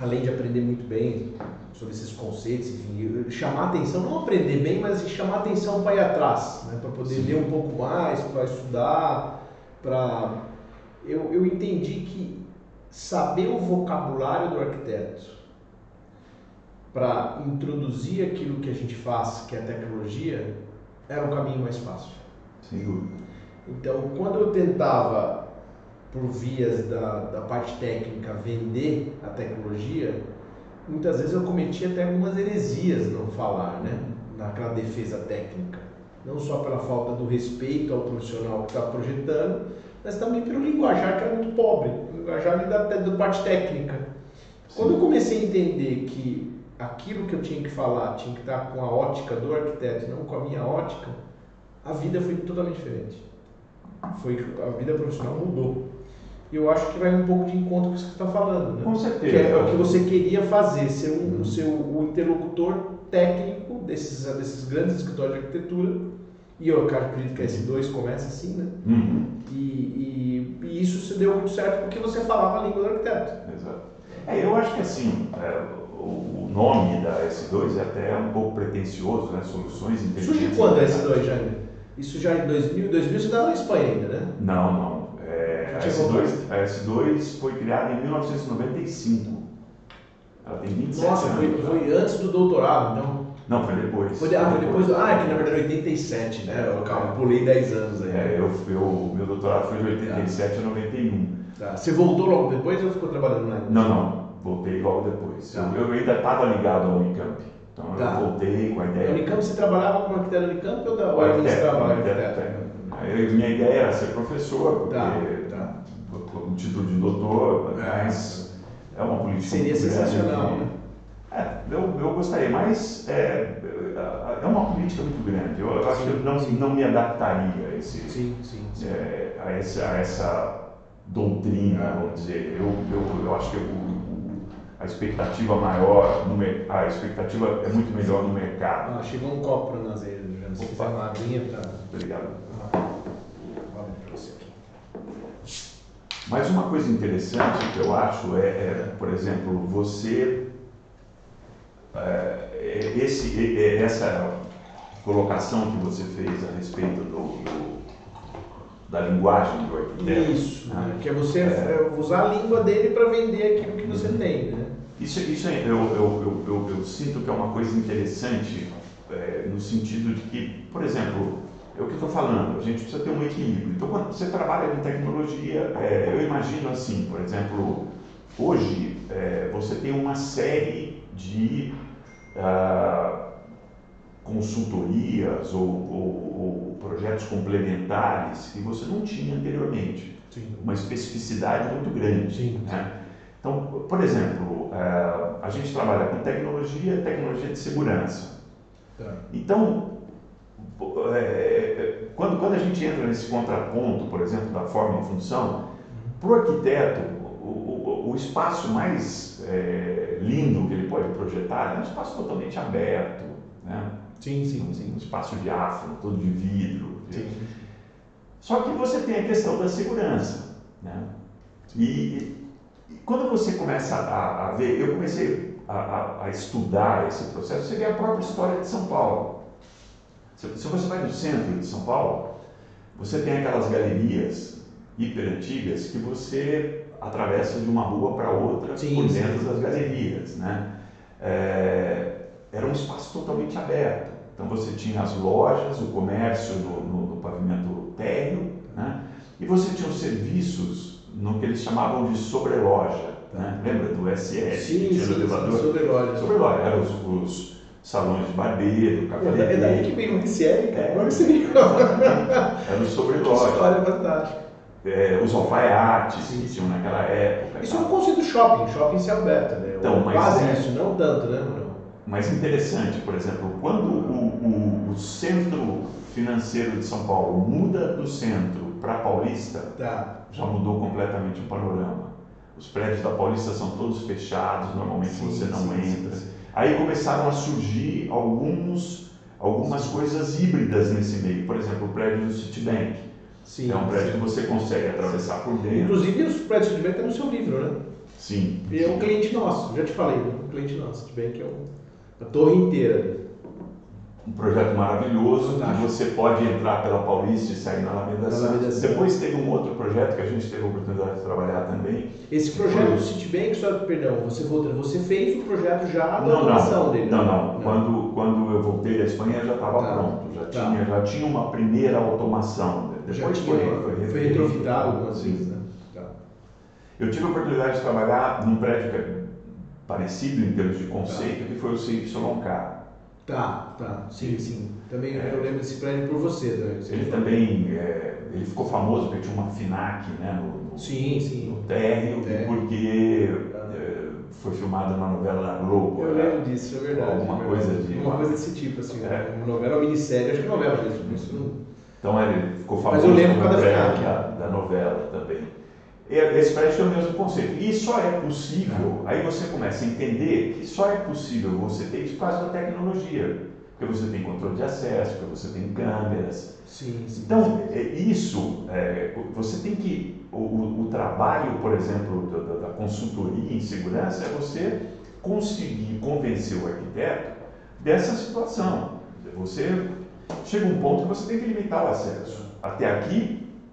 além de aprender muito bem sobre esses conceitos, enfim, chamar atenção, não aprender bem, mas chamar atenção para ir atrás, né? para poder Sim. ler um pouco mais, para estudar, para... Eu, eu entendi que saber o vocabulário do arquiteto para introduzir aquilo que a gente faz, que é a tecnologia, era o caminho mais fácil. Sem dúvida. Então, quando eu tentava, por vias da, da parte técnica, vender a tecnologia, muitas vezes eu cometi até algumas heresias não falar, né? Naquela defesa técnica. Não só pela falta do respeito ao profissional que está projetando, mas também pelo linguajar que era muito pobre, o linguajar da, da parte técnica. Sim. Quando eu comecei a entender que aquilo que eu tinha que falar tinha que estar com a ótica do arquiteto, não com a minha ótica, a vida foi totalmente diferente. Foi, a vida profissional mudou eu acho que vai um pouco de encontro com isso que você está falando. Né? Com certeza. Que é o que você queria fazer, ser um, uhum. ser o interlocutor técnico desses, desses grandes escritórios de arquitetura. E eu acredito que a S2 começa assim, né? Uhum. E, e, e, isso se deu muito certo porque você falava a língua do arquiteto. Exato. É, eu acho que assim, é, o, o, nome da S2 é até um pouco pretencioso, né? Soluções inteligentes. Surge quando a S2, Jaime? Isso já em 2000, 2000 você estava na Espanha ainda, né? Não, não. É, a, S2, a S2 foi criada em 1995. Ela tem 27 Nossa, anos. Foi, foi antes do doutorado, então? Não, foi depois. Foi, ah, foi depois. Ah, é que na verdade é 87, né? Eu, calma, pulei 10 anos aí. É, eu, eu, meu doutorado foi de 87 tá. a 91. Tá. Você voltou logo depois ou ficou trabalhando lá? Não, não. Voltei logo depois. Tá. Eu, eu, ainda estava ligado ao Unicamp. Então tá. eu voltei com a ideia. A Unicamp você trabalhava como arquiteto Unicamp ou, da, ou administrava arquiteto? Minha ideia era ser professor, porque tá, tá. o título de doutor, mas é uma política Seria sensacional, grande. né? É, eu, eu gostaria, mas é, é uma política muito grande. Eu, eu acho que eu não, não me adaptaria a, esse, Sim, sim, sim. é, a, essa, a essa doutrina, Ah. vamos dizer. Eu, eu, eu acho que o- a expectativa maior, no, a expectativa é muito melhor no mercado. Ah, chegou um copo para nós aí, Opa. uma aguinha para. Obrigado. Vale para você aqui. Mas uma coisa interessante que eu acho é, é, por exemplo, você. é, esse, é, é, essa colocação que você fez a respeito do, do- da linguagem do arquiteto. Isso, né? né? que é você É. é, usar a língua dele para vender aquilo que você tem, né? Isso, isso é- eu, eu, eu, eu, sinto que é uma coisa interessante é, no sentido de que, por exemplo, é o que eu estou falando, a gente precisa ter um equilíbrio. Então, quando você trabalha em tecnologia, é, eu imagino assim, por exemplo, hoje é, você tem uma série de ah, consultorias ou, ou- ou projetos complementares que você não tinha anteriormente. Sim. Uma especificidade muito grande. Sim. né? Então, por exemplo, eh, a gente trabalha com tecnologia, tecnologia de segurança. Tá. Então, eh, quando, quando a gente entra nesse contraponto, por exemplo, da forma e função, para o arquiteto, o, o- o espaço mais eh, lindo que ele pode projetar é um espaço totalmente aberto, né? Sim, sim, sim. um espaço diáfano, todo de vidro. Sim. Só que você tem a questão da segurança. Né? E, e quando você começa a, a ver, eu comecei a, a- a estudar esse processo, você vê a própria história de São Paulo. Se, se você vai no centro de São Paulo, você tem aquelas galerias hiper antigas que você atravessa de uma rua para outra Sim, por sim. dentro das galerias. Né? É, era um espaço totalmente aberto. Então você tinha as lojas, o comércio no, no- no pavimento térreo, né? e você tinha os serviços no que eles chamavam de sobreloja. Né? Lembra do SS, Sim, sim, elevador? sim, sobre lojas. Sobreloja, eram os, os salões de barbeiro, É da- É daí que vem o SL, cara. É. Agora você viu. Era o Que sobreloja. história fantástica. É, os alfaiates Sim, que tinham naquela época. Isso é um conceito shopping, shopping céu aberto, né? Então, mas Quase é- isso, não tanto, né, Bruno? Mas interessante, por exemplo, quando o, o- o centro financeiro de São Paulo muda do centro para Paulista, Tá. já mudou completamente o panorama. Os prédios da Paulista são todos fechados, normalmente Sim, você não sim, entra. sim. Aí começaram a surgir alguns, algumas coisas híbridas nesse meio. Por exemplo, o prédio do Citibank. Sim. é um prédio sim. que você consegue atravessar por dentro. Inclusive, os prédios de Citibank estão no seu livro, né? Sim. E é um cliente nosso, já te falei, né? um cliente nosso. Citibank é um, a torre inteira ali. Um projeto maravilhoso, que você pode entrar pela Paulista e sair na Alameda Na Santos. Depois teve um outro projeto que a gente teve a oportunidade de trabalhar também. Esse projeto do Citibank, só, perdão, você voltou, você fez o projeto já da Não, automação não, dele? não, né? não. Quando, quando eu voltei da Espanha já estava Tá. pronto, já, Tá. tinha, já tinha uma primeira automação. Depois tinha, foi, foi, foi, foi retrofitado algumas Sim. vezes, né? Tá. Eu tive a oportunidade de trabalhar num prédio que é parecido em termos de conceito, que foi o CYK. Tá, tá, sim, sim. Também É. eu lembro desse prédio por você, né? Você Ele também é, ele ficou famoso porque tinha uma FINAC né, no, no, Sim, sim. no térreo, É. e porque é, foi filmada na novela da Globo. Eu né? lembro disso, é verdade. Alguma é verdade. coisa de- Uma coisa desse tipo, assim, É. né? uma novela ou minissérie, acho que novela mesmo. Isso não... Então ele ficou Mas famoso eu lembro da da, da novela também. E Esse prédio tem o mesmo conceito. E só é possível, aí você começa a entender que só é possível você ter isso por causa da tecnologia. Porque você tem controle de acesso, porque você tem câmeras. Sim, sim. Então, é, isso, é, você tem que. O, o- o trabalho, por exemplo, da, da- da consultoria em segurança é você conseguir convencer o arquiteto dessa situação. Você chega um ponto que você tem que limitar o acesso. Até aqui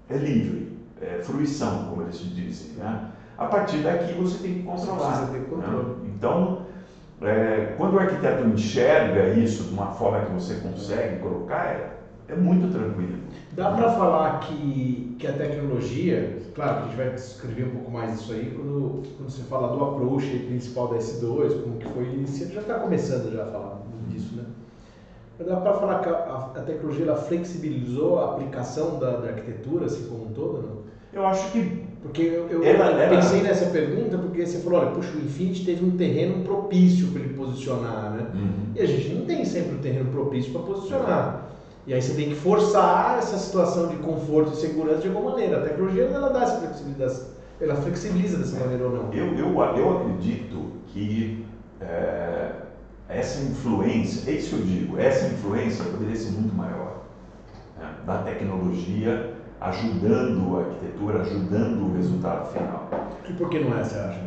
é livre, é fruição, como eles dizem. Né? A partir daqui você tem que controlar. Ter controle. né? Então, é, quando o arquiteto enxerga isso de uma forma que você consegue colocar, é, é muito tranquilo. Dá para falar que, que a tecnologia, claro que a gente vai descrever um pouco mais isso aí quando, quando você fala do approach principal da S2, como que foi iniciado, já está começando já a falar disso, né? Mas dá para falar que a, a- a tecnologia ela flexibilizou a aplicação da, da arquitetura assim como um todo, não? Eu acho que Porque eu, eu pensei nessa pergunta porque você falou, olha, puxa, o Infinity teve um terreno propício para ele posicionar, né? Uhum. E a gente não tem sempre um terreno propício para posicionar. E aí você tem que forçar essa situação de conforto e segurança de alguma maneira. A tecnologia ela dá essa flexibilidade, ela flexibiliza dessa maneira ou não. Eu, eu, eu acredito que é, essa influência, é isso que eu digo, essa influência poderia ser muito maior né, da tecnologia ajudando a arquitetura, ajudando o resultado final. E por que não é, você acha?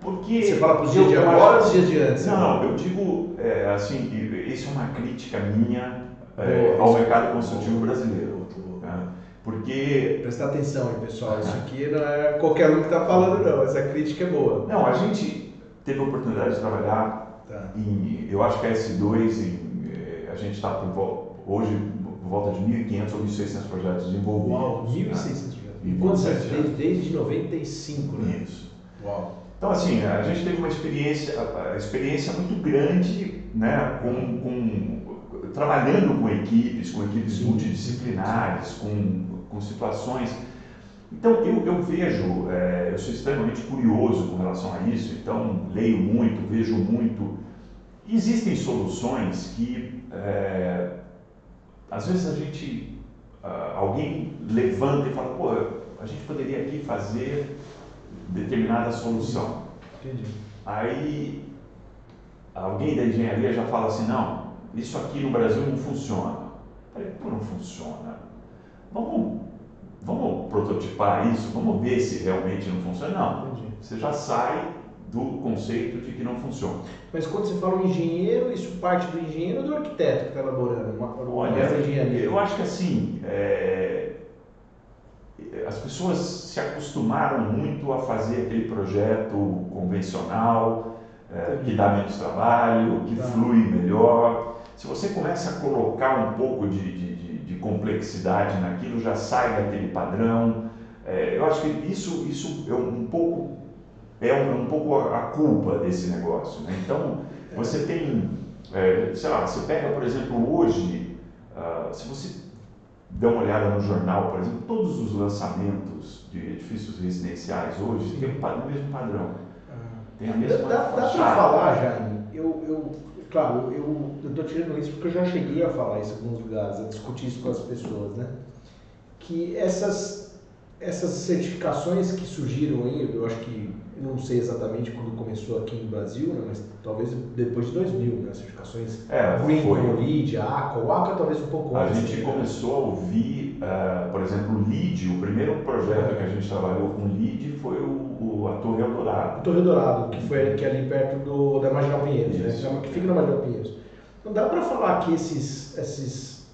Porque você fala para os dias de agora ou os dias de antes? Não, eu digo é, assim, isso é uma crítica minha é, ao mercado construtivo brasileiro. Né? Porque. Prestar atenção aí, pessoal. Isso aqui não é qualquer um que está falando, não. Essa crítica é boa. Não, a gente teve a oportunidade de trabalhar tá. em. Eu acho que a S2, em, é, a gente está hoje volta de 1.500 ou 1.600 projetos desenvolvidos. Uau, 1.600 né? projetos. E quantos anos? Desde, desde 95, né? Isso. Uau. Então, assim, a gente teve uma experiência, a experiência muito grande né, com, com, trabalhando com equipes, com equipes multidisciplinares, com, com situações. Então, eu, eu vejo, é, eu sou extremamente curioso com relação a isso, então leio muito, vejo muito. Existem soluções que, é, às vezes, a gente, uh, alguém levanta e fala, pô, a gente poderia aqui fazer determinada solução. Entendi. Aí alguém da engenharia já fala assim, não, isso aqui no Brasil não funciona. Eu falei, pô, não funciona. Vamos, vamos prototipar isso, vamos ver se realmente não funciona. Não, Entendi. você já sai do conceito de que não funciona. Mas quando você fala engenheiro, isso parte do engenheiro ou do arquiteto que está elaborando? Uma, uma Olha, eu acho que assim, é, as pessoas se acostumaram muito a fazer aquele projeto convencional, é, que dá menos trabalho, que tá. flui melhor. Se você começa a colocar um pouco de, de, de, de complexidade naquilo, já sai daquele padrão. É, eu acho que isso, isso é um pouco é um, um pouco a, a, culpa desse negócio. Né? Então, você tem, é, sei lá, você pega, por exemplo, hoje, uh, se você dá uma olhada no jornal, por exemplo, todos os lançamentos de edifícios residenciais hoje têm o mesmo padrão. Ah. Tem a mesma Dá, dá para falar, Jaime, eu, eu, claro, eu estou tirando isso porque eu já cheguei a falar isso em alguns lugares, a discutir isso com as pessoas, né? Que essas, essas certificações que surgiram aí, eu acho que não sei exatamente quando começou aqui no Brasil, né, mas talvez depois de 2000, né, certificações é, Green. LEED, ACA, o ACA talvez um pouco antes. A gente né? começou a ouvir, uh, por exemplo, o LEED, o primeiro projeto que a gente trabalhou com LEED foi o, o a Torre Eldorado. A Torre Eldorado, que foi que é ali perto do, da Marginal Pinheiros, né, que fica na Marginal Pinheiros. Não dá para falar que esses, esses,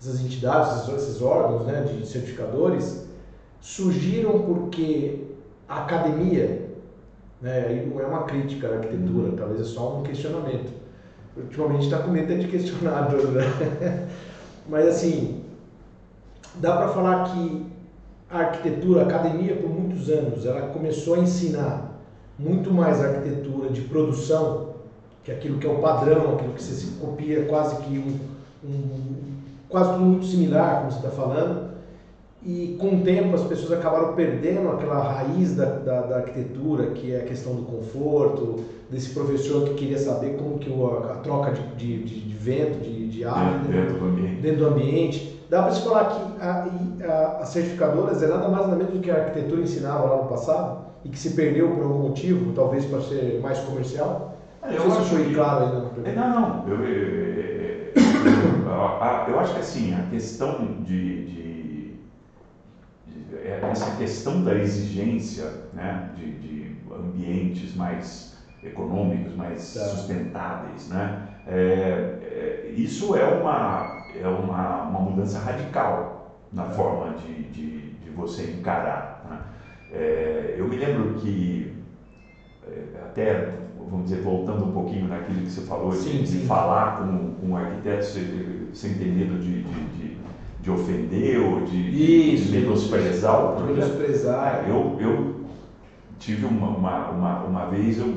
essas entidades, esses, esses órgãos né, de certificadores surgiram porque a academia né? Não é uma crítica à arquitetura, talvez é só um questionamento. Ultimamente está com medo de questionar tudo, né? Mas assim, dá para falar que a arquitetura, a academia por muitos anos, ela começou a ensinar muito mais arquitetura de produção, que é aquilo que é o padrão, aquilo que você copia quase que um, um quase tudo muito similar, como você está falando, e com o tempo as pessoas acabaram perdendo aquela raiz da, da, da, arquitetura, que é a questão do conforto, desse professor que queria saber como que a, a troca de, de, de, de, vento, de, de ar dentro, dentro, do ambiente. dentro do ambiente. Dá para se falar que a, a, as certificadoras é nada mais nada menos do que a arquitetura ensinava lá no passado e que se perdeu por algum motivo, talvez para ser mais comercial? É, eu não sei se foi que... claro ainda. É, não, não. Eu, eu, eu, eu, acho que assim, a questão de é, essa questão da exigência né, de, de ambientes mais econômicos, mais tá. sustentáveis, né? É, é, isso é uma, é uma, uma mudança radical na tá. forma de, de, de, você encarar. Né? É, eu me lembro que, é, até, vamos dizer, voltando um pouquinho naquilo que você falou, sim, de, sim. falar com, com um arquiteto sem, sem ter medo de, de de ofender ou de, Isso, de menosprezar o projeto. Menosprezar. Eu, eu tive uma, uma, uma, uma vez, eu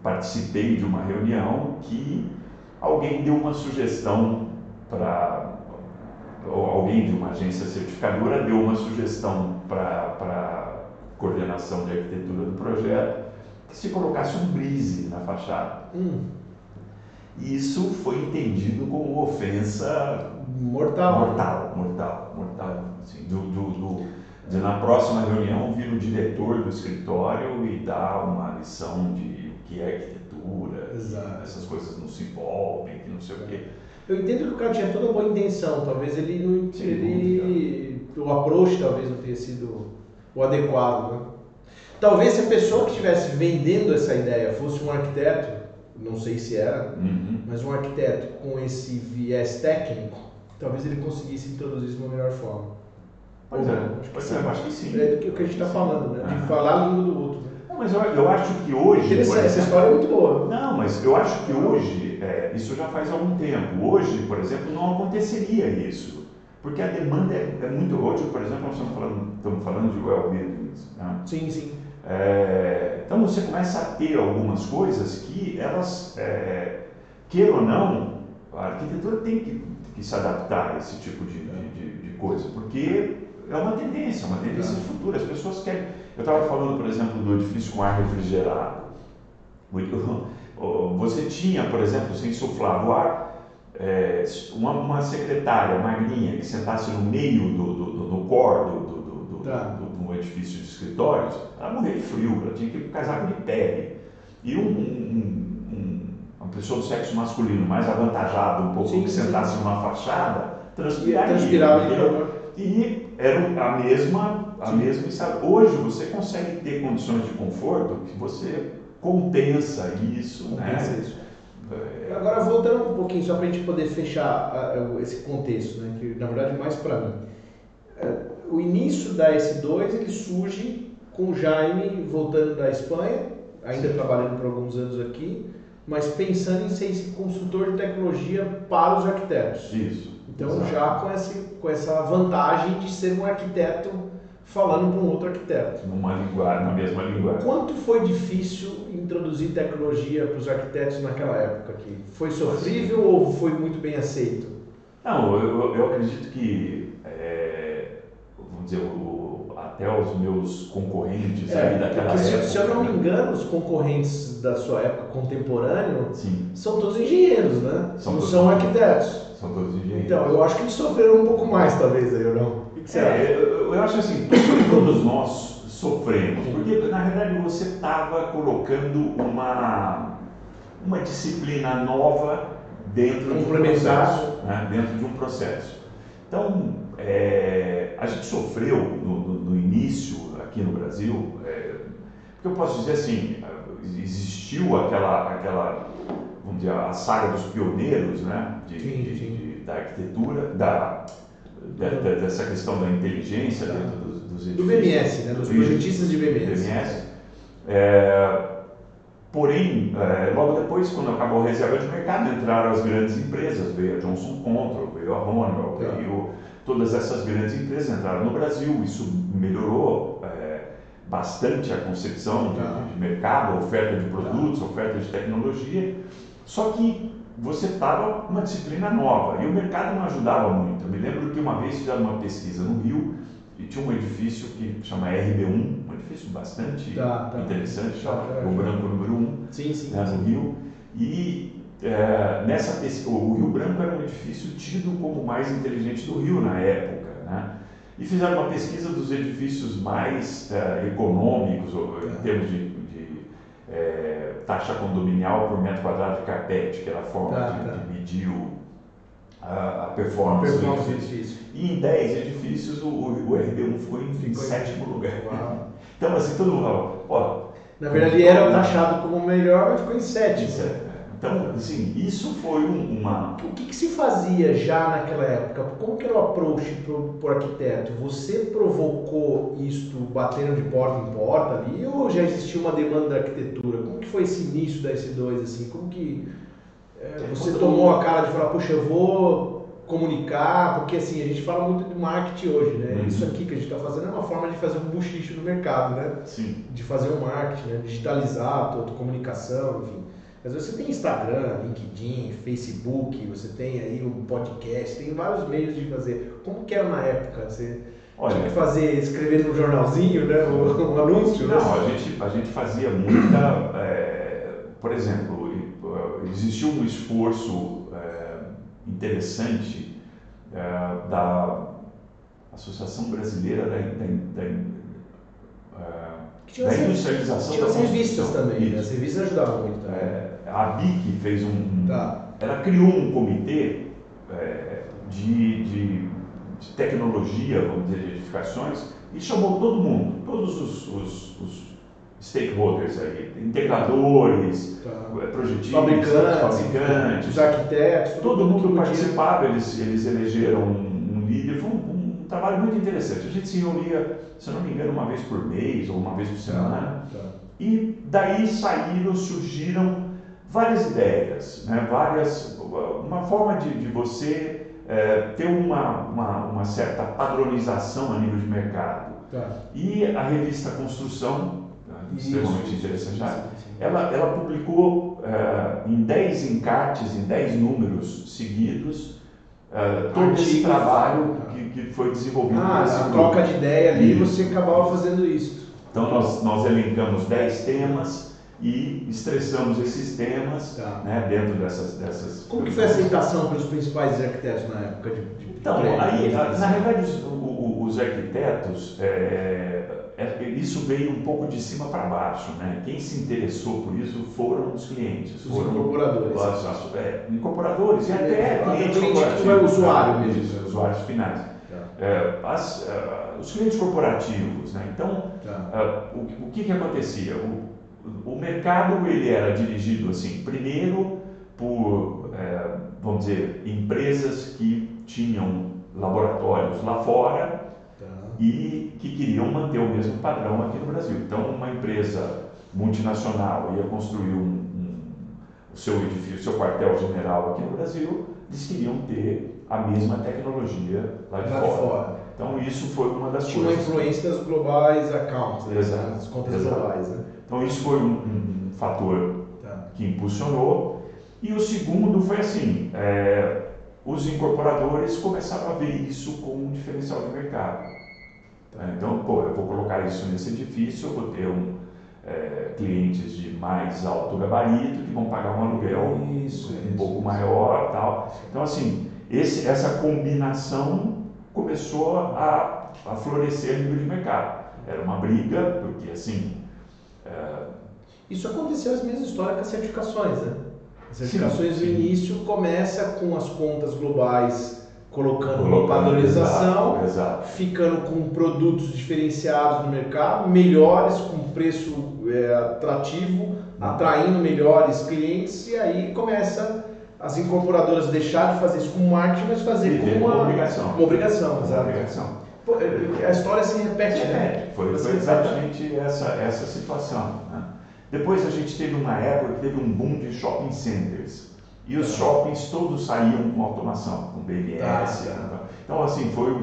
participei de uma reunião que alguém deu uma sugestão para alguém de uma agência certificadora deu uma sugestão para coordenação de arquitetura do projeto, que se colocasse um brise na fachada. Hum. Isso foi entendido como ofensa Mortal. mortal, mortal, mortal. Assim, do, do, do- de, na próxima reunião vir o diretor do escritório e dar uma lição de o que é arquitetura, Exato. essas coisas não se envolvem, que não sei o quê. Eu entendo que o cara tinha toda boa intenção, talvez ele não. Ele, o approach talvez não tenha sido o adequado. Né? Talvez se a pessoa que estivesse vendendo essa ideia fosse um arquiteto, não sei se era, Uhum. mas um arquiteto com esse viés técnico, talvez ele conseguisse introduzir isso de uma melhor forma. Pois Ou é, acho que pois é, eu acho que sim. É do que o que a gente está falando, né? De Ah. falar a língua do outro. Né? Não, mas eu, eu acho que hoje. Interessante, essa exemplo- história é muito boa. Não, mas eu acho que hoje, é, isso já faz algum tempo. Hoje, por exemplo, não aconteceria isso. Porque a demanda é, é muito. Hoje, por exemplo, nós estamos falando, estamos falando de well buildings. Né? Sim, sim. É, então você começa a ter algumas coisas que elas, é, queira ou não, a arquitetura tem que, que se adaptar a esse tipo de, de, de- coisa, porque é uma tendência, uma tendência de futuro. As pessoas querem. Eu estava falando, por exemplo, do edifício com ar refrigerado. Muito- Você tinha, por exemplo, você insuflava o ar, é, uma, uma secretária magrinha que sentasse no meio do, do, do, do core do, do, do, do, Tá. do- um edifício de escritórios, ela morria de frio, ela tinha que ir com casaco de pele. E um, um- pessoa do sexo masculino mais avantajado, um pouco, Sim, que sim. sentasse numa fachada, transpiraria. transpirava. E era a mesma, a Sim. mesma estado. Hoje você consegue ter condições de conforto que você compensa isso, Compensa né? isso. É, Agora, voltando um pouquinho, só para a gente poder fechar esse contexto, né, que na verdade mais para mim. Eh, O início da S2 ele surge com o Jaime voltando da Espanha, ainda trabalhando por alguns anos aqui, mas pensando em ser esse consultor de tecnologia para os arquitetos. Isso. Então, já com, esse, com essa vantagem de ser um arquiteto falando para um outro arquiteto. Numa linguagem, na mesma linguagem. Quanto foi difícil introduzir tecnologia para os arquitetos naquela época aqui? Foi sofrível ou foi muito bem aceito? Não, eu, eu- acredito que, é, vamos dizer, até os meus concorrentes ali daquela É, porque se, época. se eu não me engano, os concorrentes da sua época contemporâneo Sim, são todos engenheiros, né? São não todos são arquitetos. são todos engenheiros. Então, eu acho que eles sofreram um pouco mais, talvez, aí, ou não? O que que você acha? É, eu, eu acho assim, todos nós sofremos, porque na verdade você estava colocando uma, uma disciplina nova dentro de um processo. né, dentro de um processo. Então, é, a gente sofreu no, no- no início aqui no Brasil, é, porque eu posso dizer assim, existiu aquela, aquela vamos dizer, a saga dos pioneiros né, de, Sim, de- sim. de- da arquitetura, da, da- da- dessa questão da inteligência Tá. dentro dos, dos Do edifícios. BMS, né? Dos Do projetistas de BMS. BMS. É, porém, é, logo depois, quando acabou a reserva de mercado, entraram as grandes empresas, veio a Johnson Control, veio a Honeywell, Tá. veio todas essas grandes empresas entraram no Brasil, isso melhorou é, bastante a concepção de, Tá. de mercado, oferta de produtos, a oferta de tecnologia, só que você estava uma disciplina nova e o mercado não ajudava muito. Eu me lembro que uma vez fizeram uma pesquisa no Rio e tinha um edifício que chama RB1, um edifício bastante Tá, tá. interessante, Tá, tá. o Branco número 1, Sim, sim. né, no Rio. E é, nessa pesquisa, o Rio Branco era um edifício tido como o mais inteligente do Rio na época. Né? E fizeram uma pesquisa dos edifícios mais é, econômicos, em termos de, de, é, taxa condominial por metro quadrado de carpete, que era a forma Tá, de, tá. de medir o- a, a performance, Performance do edifício. edifício. E em 10 edifícios o, o, o RB1 ficou em, Ficou em- sétimo lugar. Uau. Então, assim, todo mundo falava, ó, Na verdade, era taxado como o melhor, mas ficou em sétimo. isso é- Então, assim, isso foi um- uma. O que, que se fazia já naquela época? Como que era o approach pro, pro arquiteto? Você provocou isto batendo de porta em porta ali ou já existia uma demanda da arquitetura? Como que foi esse início da S2 assim? Como que é, você tomou a cara de falar, puxa, eu vou comunicar, porque assim, a gente fala muito de marketing hoje, né? Uhum. Isso aqui que a gente está fazendo é uma forma de fazer um buchicho no mercado, né? Sim, de fazer o marketing, né? digitalizar a comunicação, enfim. Às vezes você tem Instagram, LinkedIn, Facebook, você tem aí um podcast, tem vários meios de fazer. Como que era na época? Você Olha, Tinha que fazer, escrever no jornalzinho, né? O anúncio, né? Não, a gente, a gente fazia muita. É, por exemplo, existiu um esforço é, interessante é, da Associação Brasileira da, da, da, da Industrialização tinha da Tinha as revistas também, né? as revistas ajudavam muito também. É, a BIC fez um. Tá. Ela criou um comitê é, de, de, de, tecnologia, vamos dizer, de edificações, e chamou todo mundo, todos os, os, os stakeholders aí, integradores, tá. É, projetistas, fabricantes, fabricantes, os arquitetos, todo, mundo participava, eles, eles elegeram um, um líder, foi um, um, trabalho muito interessante. A gente se reunia, se não me engano, uma vez por mês ou uma vez por semana, tá. e daí saíram, surgiram várias ideias, né? várias, uma forma de, de você é, ter uma, uma, uma, certa padronização a nível de mercado. Tá. E a revista Construção, né? extremamente interessante, ela, ela publicou é, em 10 encartes, em 10 números seguidos, é, todo Artigo, esse trabalho tá. que, que foi desenvolvido. Ah, a troca de ideia ali, você acabava fazendo isso. Então nós, nós elencamos 10 temas, e estressamos esses temas tá. né, dentro dessas, dessas. Como que foi a aceitação pelos principais arquitetos na época de, de Então, aí, na realidade, os, os arquitetos, é, é, isso veio um pouco de cima para baixo. Né? Quem se interessou por isso foram os clientes. Os foram incorporadores. Os, é, incorporadores e até clientes corporativos. é o usuário mesmo. Os usuários finais. Tá. É, as, os clientes corporativos. Né? Então, tá. o, o que, que acontecia? O, o mercado ele era dirigido assim, primeiro por, é, vamos dizer, empresas que tinham laboratórios lá fora tá. e que queriam manter o mesmo padrão aqui no Brasil. Então, uma empresa multinacional ia construir um, um, o seu edifício, o seu quartel-general aqui no Brasil, eles queriam ter a mesma tecnologia lá de lá fora. fora. Então, isso foi uma das Tinha coisas. Tinha uma influência das globais accounts, né? Exato. as contas Exato. globais. Né? Então isso foi um, um fator tá. que impulsionou. E o segundo foi assim, é, os incorporadores começaram a ver isso como um diferencial de mercado. Tá? Então, pô, eu vou colocar isso nesse edifício, eu vou ter um, é, clientes de mais alto gabarito que vão pagar um aluguel isso, um isso, pouco isso. maior tal. Então, assim, esse, essa combinação começou a, a florescer a nível de mercado. Era uma briga, porque assim, é... Isso aconteceu as mesmas histórias com as certificações, né? As certificações sim, sim. no início começa com as contas globais colocando uma padronização, exato, exato. ficando com produtos diferenciados no mercado, melhores, com preço é, atrativo, uhum. atraindo melhores clientes, e aí começa as incorporadoras deixar de fazer isso como marketing, mas fazer como uma, uma, obrigação. Uma obrigação, exato. Uma obrigação. É, a história se repete, né? É, foi, foi exatamente essa, essa situação. Né? Depois a gente teve uma época que teve um boom de shopping centers. E os shoppings todos saíam com automação, com BMS. Ah, né? Então, assim, foi,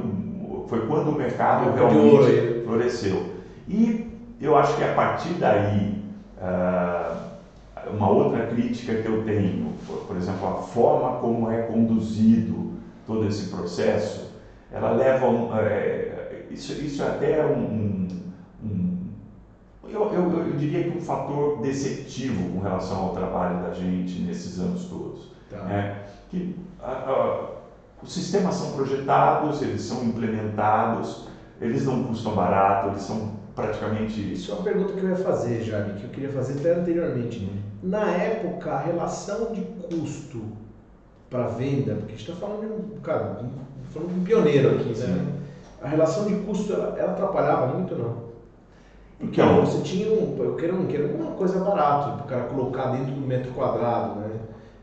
foi quando o mercado realmente floresceu. E eu acho que a partir daí, uh, uma outra crítica que eu tenho, por exemplo, a forma como é conduzido todo esse processo, ela leva um, é, isso, isso é até um, um eu, eu, eu, diria que um fator deceptivo com relação ao trabalho da gente nesses anos todos. Tá. Né? Que a, a, os sistemas são projetados, eles são implementados, eles não custam barato, eles são praticamente. Isso é uma pergunta que eu ia fazer, Jaime, que eu queria fazer até anteriormente. Uhum. Na época, a relação de custo para venda, porque a gente está falando de um, cara, de um pioneiro aqui, né? A relação de custo, ela, ela atrapalhava muito, não? Porque não. você tinha um, eu quero, não quero uma coisa barata para o cara colocar dentro do metro quadrado, né?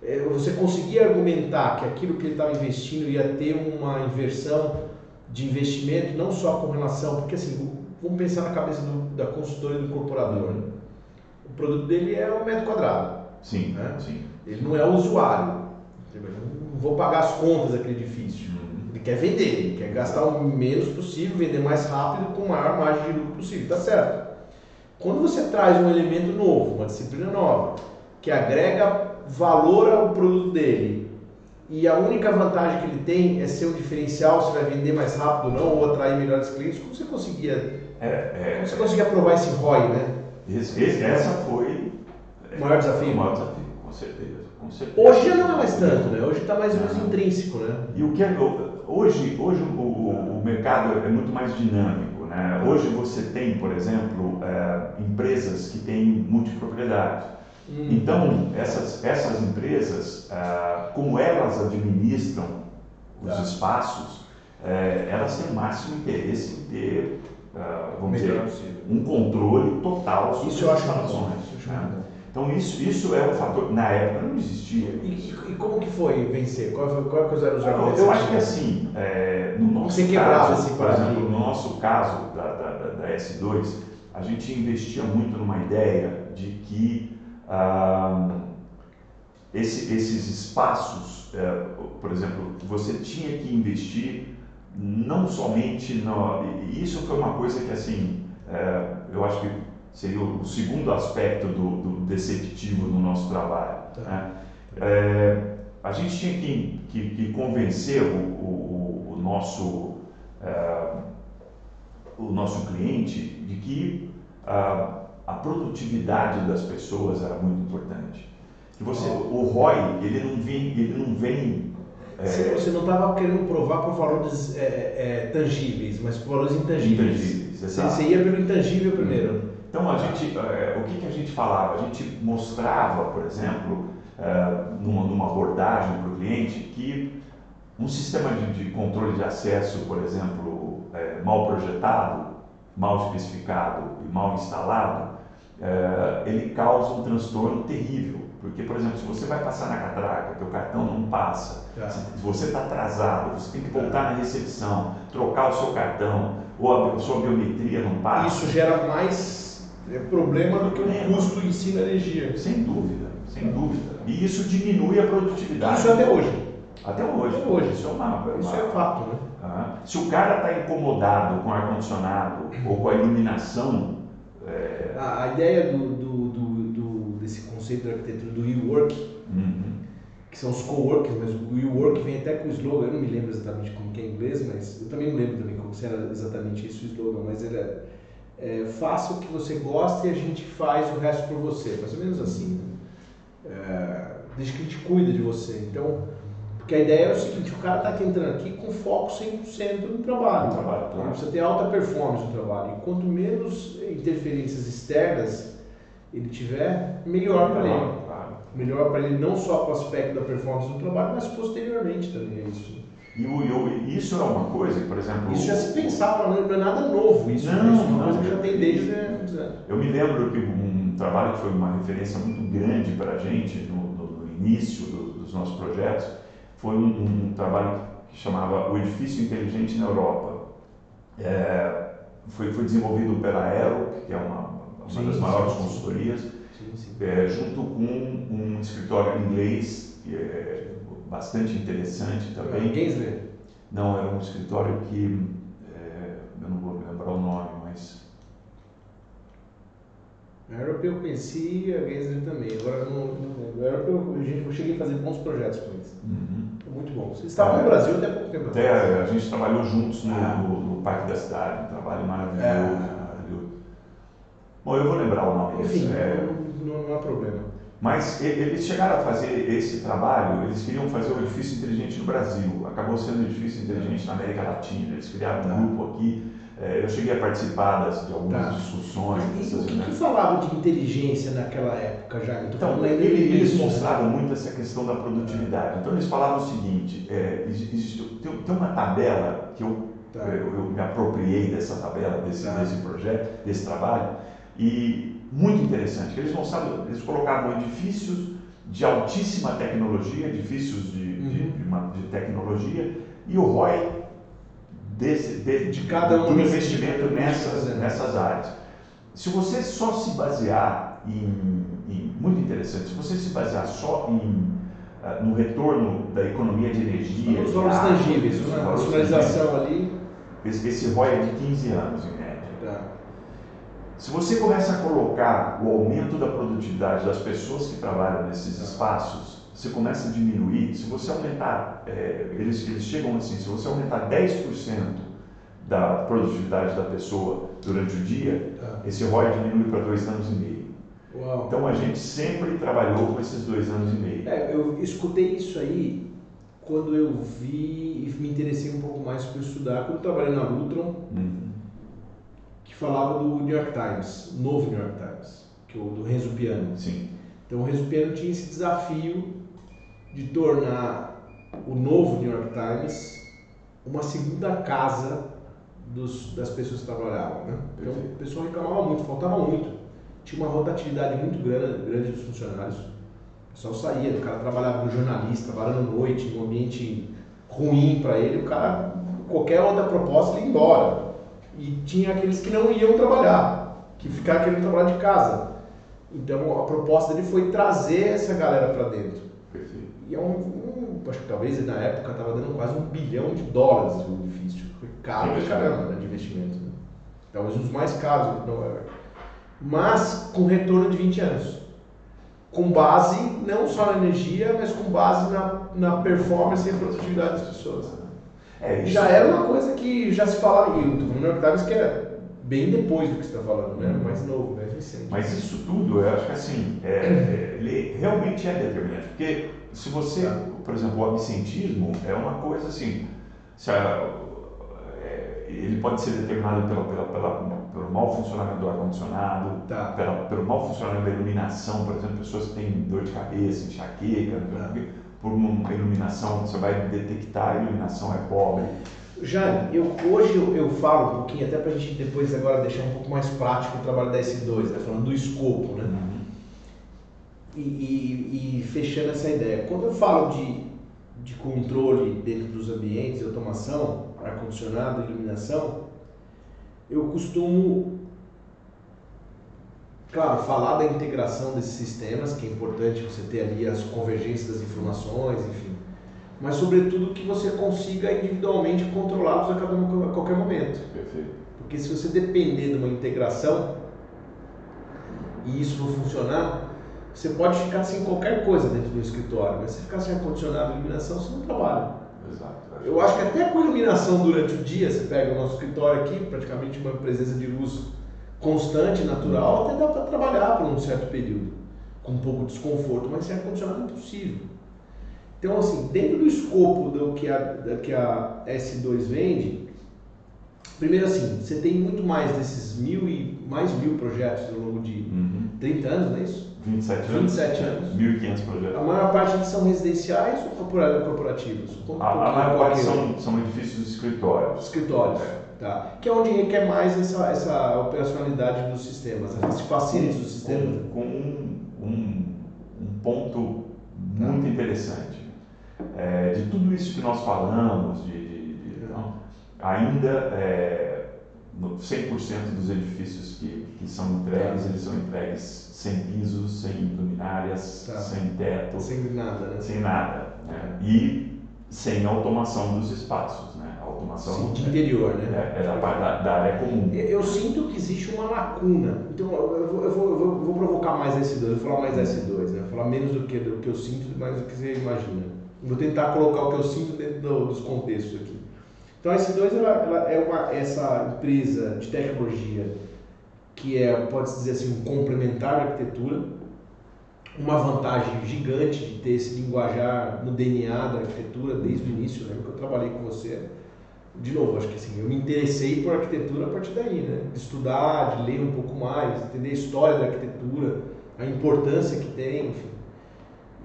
É, você conseguia argumentar que aquilo que ele estava investindo ia ter uma inversão de investimento, não só com relação, porque assim, vamos pensar na cabeça do, da consultora e do incorporador. Né? O produto dele é um metro quadrado. Sim, né? sim. Ele não é o usuário. Não vou pagar as contas daquele edifício quer vender, ele quer gastar o menos possível, vender mais rápido com maior margem de lucro possível, tá certo. Quando você traz um elemento novo, uma disciplina nova, que agrega valor ao produto dele e a única vantagem que ele tem é ser um diferencial, se vai vender mais rápido ou não, ou atrair melhores clientes, como você conseguia, É, é, como você conseguia provar esse ROI, né? esse- esse- essa foi O maior desafio? O maior desafio, com certeza. Com certeza. Hoje já não é mais tanto, né? Hoje está mais ou menos intrínseco, né? E o que é, hoje, hoje o, o- o mercado é muito mais dinâmico. Né? Hoje você tem, por exemplo, eh, empresas que têm multipropriedade. Hum. Então, essas, essas empresas, ah, como elas administram os Tá. espaços, eh, elas têm o máximo interesse em ter, ah, vamos Melhor dizer, possível. um controle total sobre Isso eu as instalações. Então, isso, isso é um fator. Na época não existia. E, e- como que foi vencer? Qual, foi, qual que eram os Eu, argumentos? eu acho que assim, é, no nosso Você caso, esse por paradigma. exemplo, no nosso caso da, da, da- da S2, a gente investia muito numa ideia de que ah, esse- esses espaços, é, por exemplo, você tinha que investir não somente no. e Isso foi uma coisa que assim, é, eu acho que seria o segundo aspecto do, do deceptivo no nosso trabalho. Tá. né? É, a gente tinha que, que- que convencer o, o- o nosso, é, o nosso cliente de que ah, a produtividade das pessoas era muito importante. Que você, o ROI, ele não vem, ele não vem é, Você, não estava querendo provar por valores é, é, tangíveis, mas por valores intangíveis. intangíveis. Exato. você ia pelo intangível primeiro. Então a gente, eh, o que, que a gente falava? A gente mostrava, por exemplo, eh, numa, numa abordagem para o cliente que um sistema de, de controle de acesso, por exemplo, eh, mal projetado, mal especificado e mal instalado, eh, ele causa um transtorno terrível. Porque, por exemplo, se você vai passar na catraca, teu cartão não passa, Tá. se você está atrasado, você tem que voltar na recepção, trocar o seu cartão, ou a, sua biometria não passa. Isso gera mais é, problema do que o custo em si da energia. Sem dúvida, sem dúvida. E isso diminui a produtividade. Isso até hoje. Até hoje. Até hoje. Isso é uma. uma- Isso é fato, né? Ah, se o cara está incomodado com o ar-condicionado ou com a iluminação, é, A, a ideia do, do, do- do- desse conceito da arquitetura do e-work, uhum, que são os coworkers, mas o e-work vem até com o slogan, eu não me lembro exatamente como que é em inglês, mas eu também não lembro também como se era exatamente isso o slogan, mas ele é, é faça o que você gosta e a gente faz o resto por você, mais ou menos assim. né? É, desde que a gente cuida de você. Então, porque a ideia é o seguinte, o cara está aqui entrando aqui com foco 100% no trabalho. No trabalho, Ele claro. precisa ter alta performance no trabalho. E quanto menos interferências externas ele tiver, melhor para ele. Melhor para ele não só com o aspecto da performance do trabalho, mas posteriormente também é isso. E, isso é uma coisa que, por exemplo. Isso já se pensava, não é nada novo isso. Não, isso é uma coisa que já tem desde anos. Eu me lembro que um trabalho que foi uma referência muito grande para a gente no, no- no início do- dos nossos projetos foi um, um trabalho que chamava O Edifício Inteligente na Europa. É, foi, foi desenvolvido pela Aero, que é uma, uma Sim, das sim, maiores sim. consultorias, é, junto com um escritório inglês é bastante interessante também. Gensler. Não, era um escritório que é, eu não vou lembrar o nome, mas A Europeu eu conheci, a Gensler também. Agora não, não lembro. A Europeu, eu, gente- eu cheguei a fazer bons projetos com eles. uhum. Muito bom. Vocês estavam É. no Brasil até pouco tempo Até atrás. a gente trabalhou juntos no, Ah. no- no Parque da Cidade, um trabalho maravilhoso. É. maravilhoso. Bom, eu vou lembrar o nome Enfim, desse. é, não, não há problema. Mas eles chegaram a fazer esse trabalho, eles queriam fazer o edifício inteligente no Brasil. Acabou sendo um edifício inteligente na América Latina. Eles criaram Tá. um grupo aqui. é, eu cheguei a participar das, de algumas Tá. discussões. E, o que, que falava de inteligência naquela época? Tô Então, eles né? mostravam muito essa questão da produtividade. Então, eles falavam o seguinte: é, exi- existe, tem, tem uma tabela que eu, Tá. eu, eu me apropriei dessa tabela, desse, Tá. desse projeto, desse trabalho, e muito interessante. que Eles eles colocavam edifícios de altíssima tecnologia, edifícios de, de, Uhum. de uma- de tecnologia, e o ROI desse, de, De cada um do investimento de nessas, fazenda. nessas áreas. Se você só se basear em, em- muito interessante, se você se basear só em ah, no retorno da economia de energia, Os de valores tangíveis, os uma valores racionalização ali. esse, esse ROI é de 15 anos em média. Tá. Se você começa a colocar o aumento da produtividade das pessoas que trabalham nesses espaços, você começa a diminuir, se você aumentar, é, eles, eles chegam assim, se você aumentar 10% da produtividade da pessoa durante o dia, ah. esse ROI diminui para dois anos e meio. Uau. Então a gente sempre trabalhou com esses dois anos e meio. É, eu escutei isso aí quando eu vi e me interessei um pouco mais por estudar, quando eu trabalhei na Lutron, uhum. Que falava do New York Times, novo New York Times, que é o do Renzo Piano. Sim. Então o Renzo Piano tinha esse desafio de tornar o novo New York Times uma segunda casa dos, das pessoas que trabalhavam. Né? Então o pessoal reclamava muito, faltava muito. Tinha uma rotatividade muito grande, grande dos funcionários pessoal saía, o cara trabalhava como jornalista, trabalhando noite, em um ambiente ruim para ele, o cara, qualquer outra proposta, ele ia embora. E tinha aqueles que não iam trabalhar, que ficavam querendo trabalhar de casa. Então a proposta dele foi trazer essa galera para dentro. Perfeito. E é um, um, acho que talvez na época estava dando quase um bilhão de dólares o edifício. Foi caro pra caramba né, de investimento. Né? Talvez um dos mais caros de Nova York. Mas com retorno de 20 anos com base não só na energia, mas com base na, na performance e produtividade das pessoas. É, já era uma coisa que já se falava, e o New York Times que é bem depois do que você está falando, né? mais novo, mais recente. Mas isso tudo, eu acho que assim, é, é, ele realmente é determinante, porque se você, tá. por exemplo, o absentismo é uma coisa assim, se a, é, ele pode ser determinado pela, pela, pela pelo mau funcionamento do ar-condicionado, tá. pelo mau funcionamento da iluminação, por exemplo, pessoas que têm dor de cabeça, enxaqueca, tá. Por uma iluminação, você vai detectar a iluminação é pobre. Jane, eu, hoje eu, eu, falo um pouquinho, até para a gente depois agora deixar um pouco mais prático o trabalho da S2, né, falando do escopo, né? Uhum. E, e, e, fechando essa ideia. Quando eu falo de, de controle dentro dos ambientes, automação, ar-condicionado, iluminação, eu costumo, claro, falar da integração desses sistemas, que é importante você ter ali as convergências das informações, enfim, mas sobretudo que você consiga individualmente controlá-los a, cada, a qualquer momento. Perfeito. Porque se você depender de uma integração e isso não funcionar, você pode ficar sem qualquer coisa dentro do escritório, mas se ficar sem ar-condicionado e iluminação, você não trabalha. Exato. Eu acho que até com iluminação durante o dia, você pega o nosso escritório aqui, praticamente uma presença de luz constante, natural, até dá para trabalhar por um certo período, com um pouco de desconforto, mas sem ar-condicionado é impossível. Então, assim, dentro do escopo do que a, do que a S2 vende, primeiro assim, você tem muito mais desses mil e mais mil projetos ao longo de uhum. 30 anos, não é isso? 27 anos. 27 anos. 1.500 projetos. A maior parte são residenciais ou corporativos? A, a maior parte são, são edifícios de escritórios. Escritórios, tá. Que é onde requer mais essa, essa operacionalidade dos sistemas, esse facility dos sistemas. Com, com um, um, um, ponto tá. muito interessante. É, de tudo isso que nós falamos, de, de, de não, ainda é, 100% dos edifícios que, que são entregues, tá. eles são entregues sem pisos, sem luminárias, tá. sem teto. Sem nada, né? Sem nada. Né? E sem automação dos espaços, né? A automação Sim, de interior, né? É, é da, da, da, área comum. Eu sinto que existe uma lacuna. Então eu vou, eu vou, eu vou, provocar mais S2, eu vou falar mais S2, né? Vou falar menos do que, do que eu sinto, mais do que você imagina. Vou tentar colocar o que eu sinto dentro do, dos contextos aqui. Então a S2 ela, ela é uma, essa empresa de tecnologia que é, pode-se dizer assim, um complementar à arquitetura, uma vantagem gigante de ter esse linguajar no DNA da arquitetura desde o início, lembra que eu trabalhei com você. De novo, acho que assim, eu me interessei por arquitetura a partir daí, né? De estudar, de ler um pouco mais, entender a história da arquitetura, a importância que tem, enfim.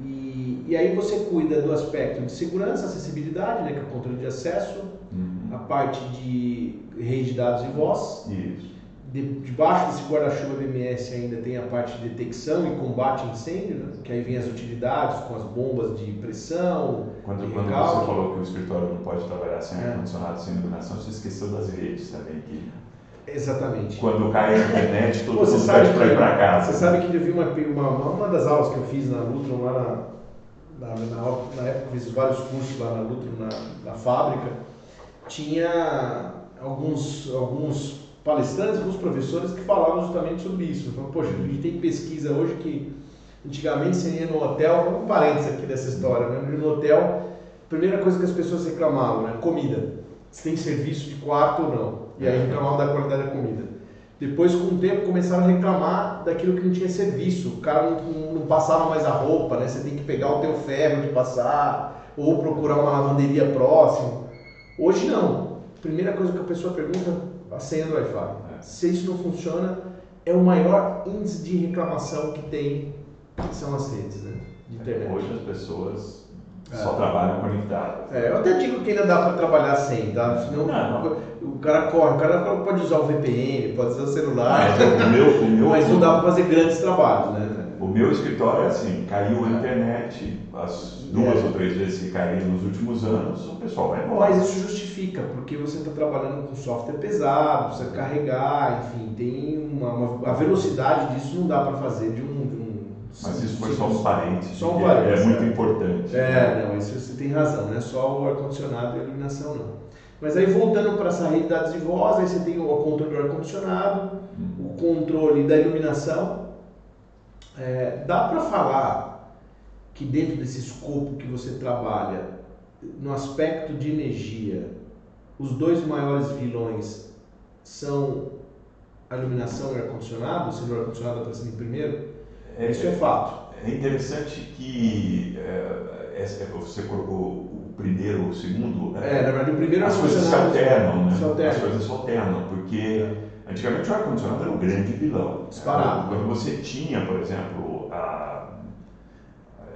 E, e aí você cuida do aspecto de segurança, acessibilidade, né, que é o controle de acesso, uhum. a parte de rede de dados e voz. Isso debaixo desse guarda-chuva BMS ainda tem a parte de detecção e combate a incêndio, né? que aí vem as utilidades com as bombas de pressão. Quando, quando você falou que o escritório não pode trabalhar sem é. ar-condicionado, sem iluminação, você esqueceu das redes também. Que... Exatamente. Quando cai a internet, todo você mundo pede para ir para casa. Você sabe que eu vi uma, uma, uma das aulas que eu fiz na Lutron, lá na, na, na, na época eu fiz vários cursos lá na Lutron, na, na fábrica, tinha alguns, alguns palestrantes, alguns professores que falavam justamente sobre isso. Falavam, poxa, a gente tem pesquisa hoje que Antigamente você ia no hotel, um parênteses aqui dessa história, né? No hotel, primeira coisa que as pessoas reclamavam, né? Comida. Se tem serviço de quarto ou não. E aí reclamavam da qualidade da comida. Depois, com o tempo, começaram a reclamar daquilo que não tinha serviço. O cara não, não passava mais a roupa, né? Você tem que pegar o teu ferro de passar, ou procurar uma lavanderia próxima. Hoje não. Primeira coisa que a pessoa pergunta, a senha do Wi-Fi. Se isso não funciona, é o maior índice de reclamação que tem, que são as redes, né? De internet. Hoje as pessoas só trabalham conectadas. É, eu até digo que ainda dá para trabalhar sem, tá? Senão Não, não. o cara corre, o cara pode usar o VPN, pode usar o celular, Mas o meu, o meu, mas não dá para fazer grandes trabalhos, né? O meu escritório é assim, caiu a internet, as duas É. ou três vezes que caíram nos últimos anos, o pessoal vai embora. Mas isso justifica, porque você está trabalhando com software pesado, precisa carregar, enfim, tem uma, uma- a velocidade disso não dá para fazer de um, de um Mas isso foi só um parênteses, Só um porque parênteses, é muito é. importante. É, não, isso você tem razão, não é só o ar-condicionado e a iluminação, não. Mas aí voltando para essa rede de dados de voz, aí você tem o controle do ar-condicionado, Hum. o controle da iluminação. É, dá para falar que dentro desse escopo que você trabalha, no aspecto de energia, os dois maiores vilões são a iluminação e o ar-condicionado, sendo o ar-condicionado aparecendo em primeiro? É, Isso é fato. é interessante que é, essa- você colocou o primeiro ou o segundo. É, na verdade, o primeiro as coisas se alternam, né? se alternam. As coisas se alternam, porque antigamente o ar-condicionado era o grande vilão. Disparado. Quando você tinha, por exemplo,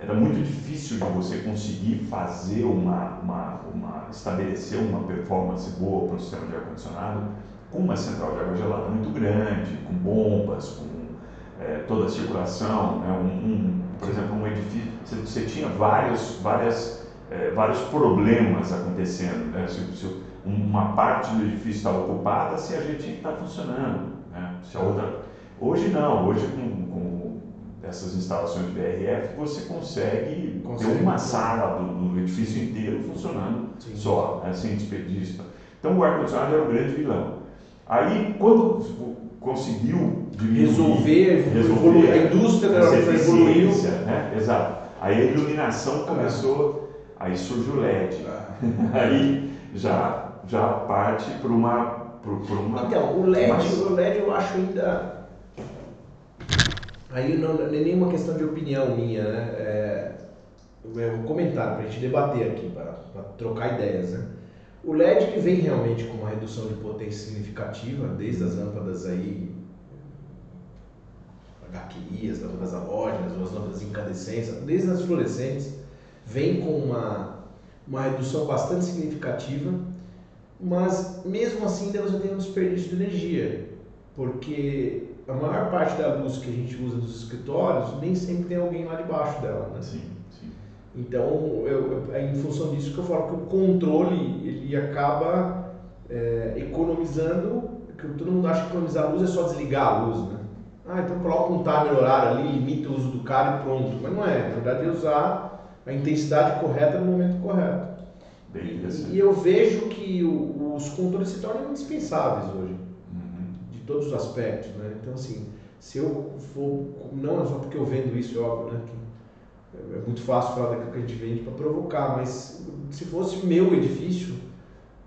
era muito difícil de você conseguir fazer uma, uma, uma estabelecer uma performance boa para o sistema de ar-condicionado com uma central de água gelada muito grande, com bombas, com eh, toda a circulação, né? um, um- por exemplo, um edifício, você, você tinha vários, várias, eh, vários problemas acontecendo. Né? Se, se uma parte do edifício estava ocupada, se a gente está funcionando. Né? Se a outra... Hoje não, hoje com, com essas instalações de BRF você consegue, Consegue. ter uma sala do, do edifício inteiro funcionando Sim. só, né? sem desperdício. Então o ar-condicionado era o grande vilão. Aí, quando conseguiu diminuir, Resolver, resolver a indústria da evoluiu. né? Exato. Aí a iluminação começou, aí surge o LED. Aí já, já parte para uma, por, por uma. Então, o LED, Mas- o LED eu acho ainda. Aí não, não é nenhuma questão de opinião minha, né? É, é um comentário para a gente debater aqui, para trocar ideias, né? O LED que vem realmente com uma redução de potência significativa, desde as lâmpadas aí, HQIas, lâmpadas halógenas, as lâmpadas incandescentes, desde as fluorescentes, vem com uma, uma redução bastante significativa mas mesmo assim ainda você tem um desperdício de energia, porque a maior parte da luz que a gente usa nos escritórios nem sempre tem alguém lá debaixo dela, né? Sim, sim. Então, eu, é em função disso que eu falo que o controle ele acaba é, economizando, que todo mundo acha que economizar a luz é só desligar a luz, né? Ah, então coloca um timer horário ali, limita o uso do cara e pronto. Mas não é, na verdade é usar a intensidade correta no momento correto. Bem E, e eu vejo que o- os controles se tornam indispensáveis hoje, todos os aspectos, né? Então, assim, se eu for, não é só porque eu vendo isso, é óbvio, né? Que é muito fácil falar daquilo que a gente vende para provocar, mas se fosse meu edifício,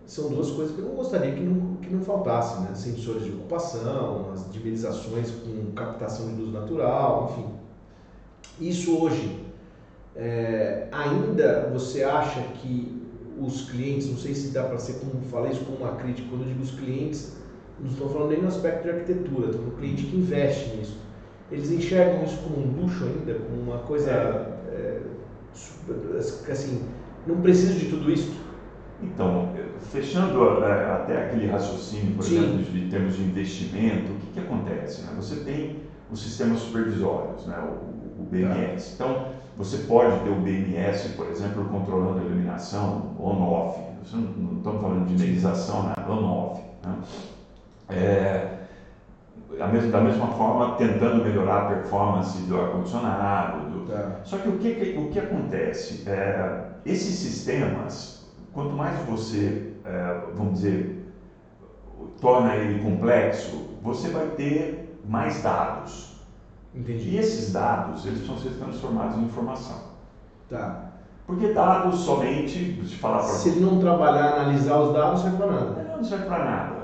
são duas coisas que eu não gostaria que não, que não faltasse, né? Sensores de ocupação, as dimerizações com captação de luz natural, enfim. Isso hoje, é, ainda você acha que os clientes, não sei se dá para ser como falei isso como uma crítica, quando eu digo os clientes, não estou falando nem no aspecto de arquitetura, estou falando cliente que investe nisso. Eles enxergam isso como um luxo ainda, como uma coisa é, super- assim, não preciso de tudo isso. Então, fechando até aquele raciocínio, por Sim. exemplo, de, termos de investimento, o que, que acontece? né? Você tem os sistemas supervisórios, né? o, o BMS. Então, você pode ter o BMS, por exemplo, controlando a iluminação on-off. Não, não estamos falando de indenização, né? on-off. Né? É, mesma- da mesma forma, tentando melhorar a performance do ar-condicionado, do, só que o que, o que acontece? É, esses sistemas, quanto mais você, é, vamos dizer, torna ele complexo, você vai ter mais dados. Entendi. E esses dados, eles precisam ser transformados em informação. Tá. Porque dados somente, se falar para Se ele não trabalhar, analisar os dados, não serve para nada. não serve para nada.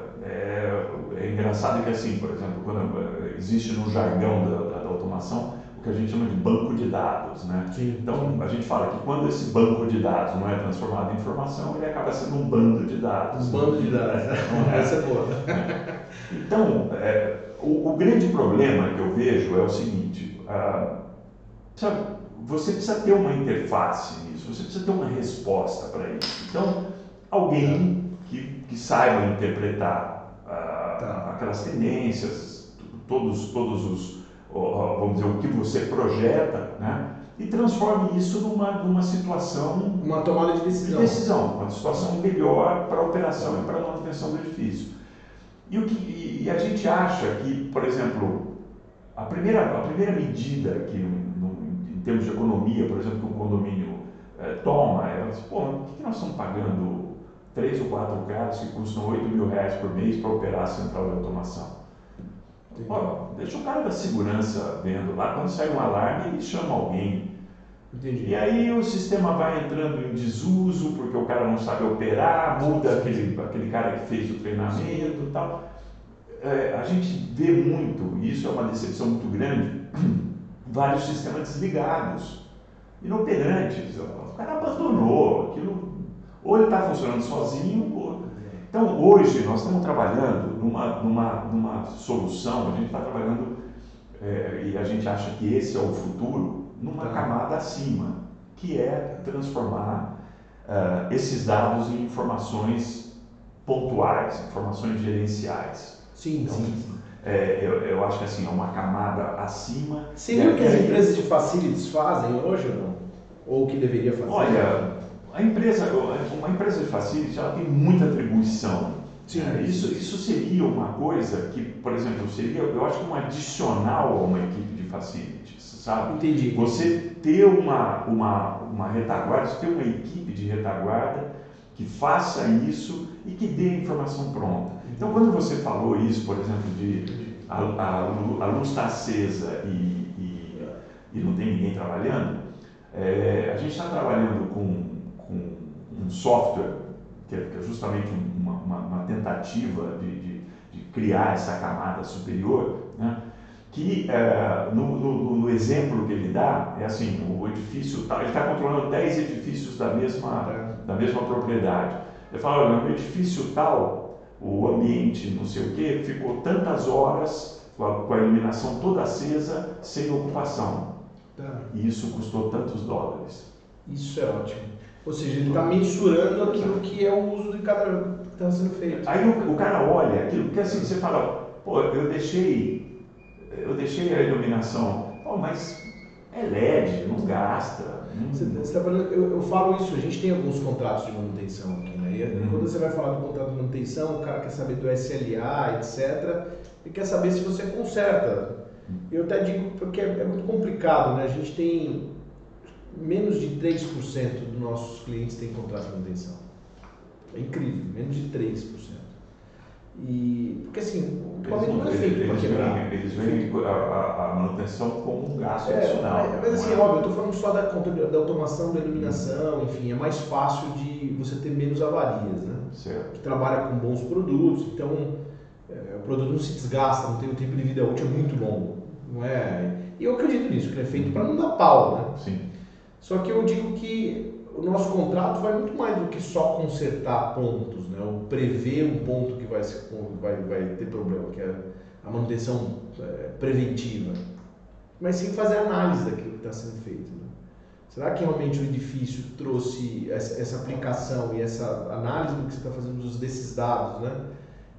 É, engraçado que assim, por exemplo, quando eh, existe no jargão da, da, automação o que a gente chama de banco de dados, né? Sim. Então a gente fala que quando esse banco de dados não é transformado em informação, ele acaba sendo um bando de dados. Um bando de dados. Não é? Essa é boa. Então, é, o, o grande problema que eu vejo é o seguinte: ah, sabe, você precisa ter uma interface nisso, você precisa ter uma resposta para isso. Então, alguém que, que saiba interpretar aquelas tendências, todos, todos os, vamos dizer, o que você projeta, né? E transforme isso numa, numa situação Uma tomada de de decisão. decisão, uma situação melhor para a operação e para a manutenção do edifício. E, o que, e- a gente acha que, por exemplo, a primeira, a primeira medida que, no- em termos de economia, por exemplo, que um condomínio eh, toma, é, pô, que que nós estamos pagando três ou quatro carros que custam 8 mil reais por mês para operar a central de automação? Pô, deixa o cara da segurança vendo lá, quando sai um alarme, ele chama alguém, Entendi. e aí o sistema vai entrando em desuso porque o cara não sabe operar, muda aquele, aquele cara que fez o treinamento e tal. É, a gente vê muito, e isso é uma decepção muito grande, vários sistemas desligados, inoperantes. O cara abandonou aquilo, ou ele está funcionando sozinho, ou... Então hoje nós estamos trabalhando numa, numa, numa solução, a gente está trabalhando é, e a gente acha que esse é o futuro, numa Tá. camada acima, que é transformar ah, esses dados em informações pontuais, informações gerenciais. Sim, Então, sim. é, eu, eu acho que assim, é uma camada acima. É, o que as é, empresas de facilities fazem hoje ou não? Ou o que deveria fazer? Olha, a empresa, uma empresa de facility, ela tem muita atribuição. Sim. É, isso, isso seria uma coisa que, por exemplo, seria, eu acho um adicional a uma equipe de facilities, sabe? Entendi. Você ter uma, uma, uma retaguarda, você ter uma equipe de retaguarda que faça isso e que dê a informação pronta. Então, quando você falou isso, por exemplo, de a, a, a luz está acesa e, e, e não tem ninguém trabalhando, é, a gente está trabalhando com, com um software que é, que é justamente um- uma, uma, uma tentativa de, de, de criar essa camada superior, né? que é, no, no- no exemplo que ele dá, é assim, o edifício, tá, ele está controlando 10 edifícios da mesma, Tá. da mesma propriedade. Ele fala, olha, no edifício tal, o ambiente, não sei o que, ficou tantas horas com a, com a iluminação toda acesa, sem ocupação. Tá. E isso custou tantos dólares. Isso é ótimo. Ou seja, ele está mensurando aquilo que é o uso de cada que está sendo feito. Aí o, o cara olha aquilo, porque assim, você fala, pô, eu deixei, eu deixei a iluminação, pô, mas é LED, não gasta. Você, você tá falando, eu, eu falo isso, a gente tem alguns contratos de manutenção aqui, né? E Uhum. quando você vai falar do contrato de manutenção, o cara quer saber do SLA, etc. Ele quer saber se você conserta. Eu até digo porque é, é muito complicado, né? A gente tem menos de 3% dos nossos clientes têm contrato de manutenção. É incrível, menos de 3%. E, porque assim, o equipamento não é feito para eles, quebrar. eles veem a, a- manutenção como um gasto É, adicional. mas, mas assim, é? óbvio, eu estou falando só da, da automação, da iluminação, enfim, é mais fácil de você ter menos avarias, né? Certo. Que trabalha com bons produtos, então é, o produto não se desgasta, não tem o tempo de vida útil é muito longo, não é? E eu acredito nisso, que ele é feito para não dar pau, né? Sim. Só que eu digo que o nosso contrato vai muito mais do que só consertar pontos, né? Ou prever um ponto que vai, ser, vai, vai ter problema, que é a manutenção é, preventiva. Mas sim fazer análise daquilo que está sendo feito. né? Será que realmente o edifício trouxe essa, essa aplicação e essa análise do que você está fazendo dos- desses dados, né?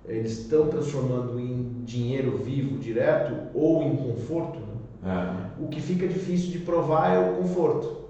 Eles estão transformando em dinheiro vivo direto ou em conforto? né? É, O que fica difícil de provar é o conforto.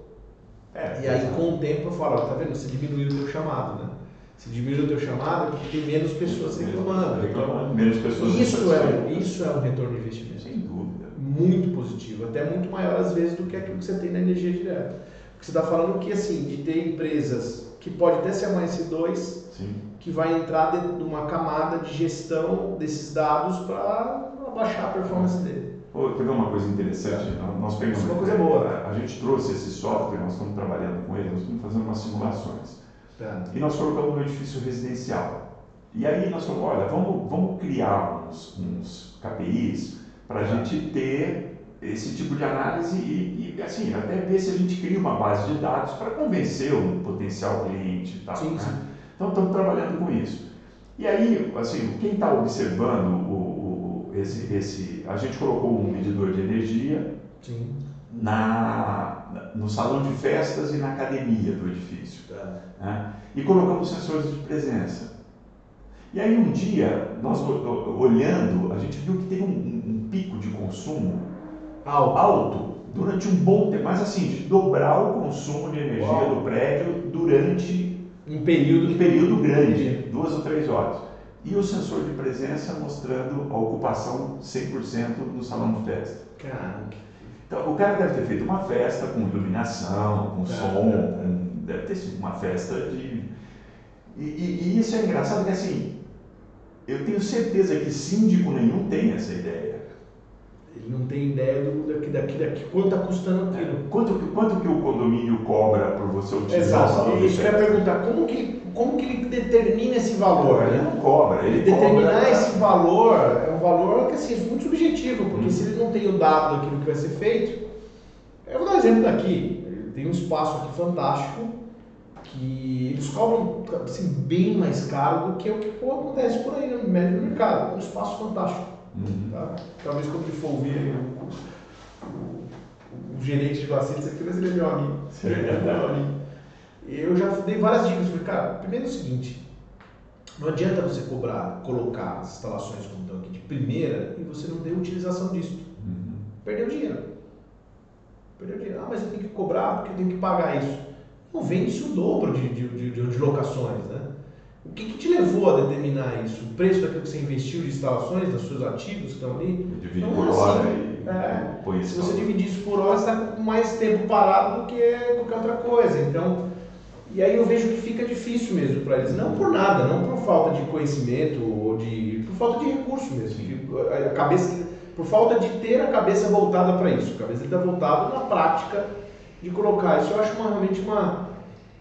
É, E aí, com o tempo, eu falo, ó, tá vendo? Você diminuiu o teu chamado, né? Você diminuiu o teu chamado porque tem menos pessoas reclamando. Reclamando, menos pessoas Isso é, isso é um retorno de investimento. Sem dúvida. Muito positivo, até muito maior às vezes do que aquilo que você tem na energia direta. Porque você está falando que, assim, de ter empresas que pode até ser a mais C2, Sim. que vai entrar dentro de uma camada de gestão desses dados para abaixar a performance dele. Oh, quer ver uma coisa interessante? É. Nós pegamos, uma coisa boa. A, a, gente trouxe esse software, nós estamos trabalhando com ele, nós estamos fazendo umas simulações. Tá. E nós colocamos no edifício residencial. E aí nós falamos, olha, vamos, vamos criar uns, uns KPIs para a tá. gente ter esse tipo de análise e, e, assim, até ver se a gente cria uma base de dados para convencer um potencial cliente e tal. Sim, né? sim. Então estamos trabalhando com isso. E aí, assim, quem está observando o, o, esse, esse. A gente colocou um medidor de energia sim. Na, no salão de festas e na academia do edifício. Tá. Né? E colocamos sensores de presença. E aí um dia, nós olhando, a gente viu que teve um, um pico de consumo alto. alto durante um bom tempo, mas assim, de dobrar o consumo de energia Uau. do prédio durante um período, um período grande, duas ou três horas. E o sensor de presença mostrando a ocupação 100% do salão de festa. Caramba. Então, o cara deve ter feito uma festa com iluminação, com som, com, deve ter sido uma festa de. E, e, e isso é engraçado que assim, eu tenho certeza que síndico nenhum tem essa ideia. Ele não tem ideia do, daqui, daqui, daqui, quanto está custando aquilo. É. Quanto, quanto que o condomínio cobra por você utilizar Exato. o Isso que eu ia perguntar, como que, como que ele determina esse valor? Ele né? não cobra. Ele Determinar cobra... esse valor é um valor que assim, é muito subjetivo, porque hum. se ele não tem o dado daquilo que vai ser feito, eu vou dar um exemplo daqui. Tem um espaço aqui fantástico que eles cobram assim, bem mais caro do que o que acontece por aí no médio do mercado. É um espaço fantástico. Uhum. Tá? Talvez quando ele for ouvir o, o, o, gerente de vacinas aqui, mas ele é meu amigo. Ele é meu amigo. Eu já dei várias dicas. Falei, cara, primeiro é o seguinte: não adianta você cobrar, colocar as instalações como estão aqui de primeira e você não ter utilização disso. Uhum. Perdeu dinheiro. Perdeu dinheiro. Ah, mas eu tenho que cobrar porque eu tenho que pagar isso. Não vende-se o dobro de, de, de, de locações, né? O que, que, te levou a determinar isso? O preço daquilo que você investiu de instalações, dos seus ativos que estão ali? Dividir então, por assim, hora e é, põe Se você dividir isso por hora, você está com mais tempo parado do que qualquer outra coisa. Então, e aí eu vejo que fica difícil mesmo para eles. Não por nada, não por falta de conhecimento ou de. por falta de recurso mesmo. A cabeça, por falta de ter a cabeça voltada para isso. A cabeça está voltada na prática de colocar isso. Eu acho uma, realmente uma.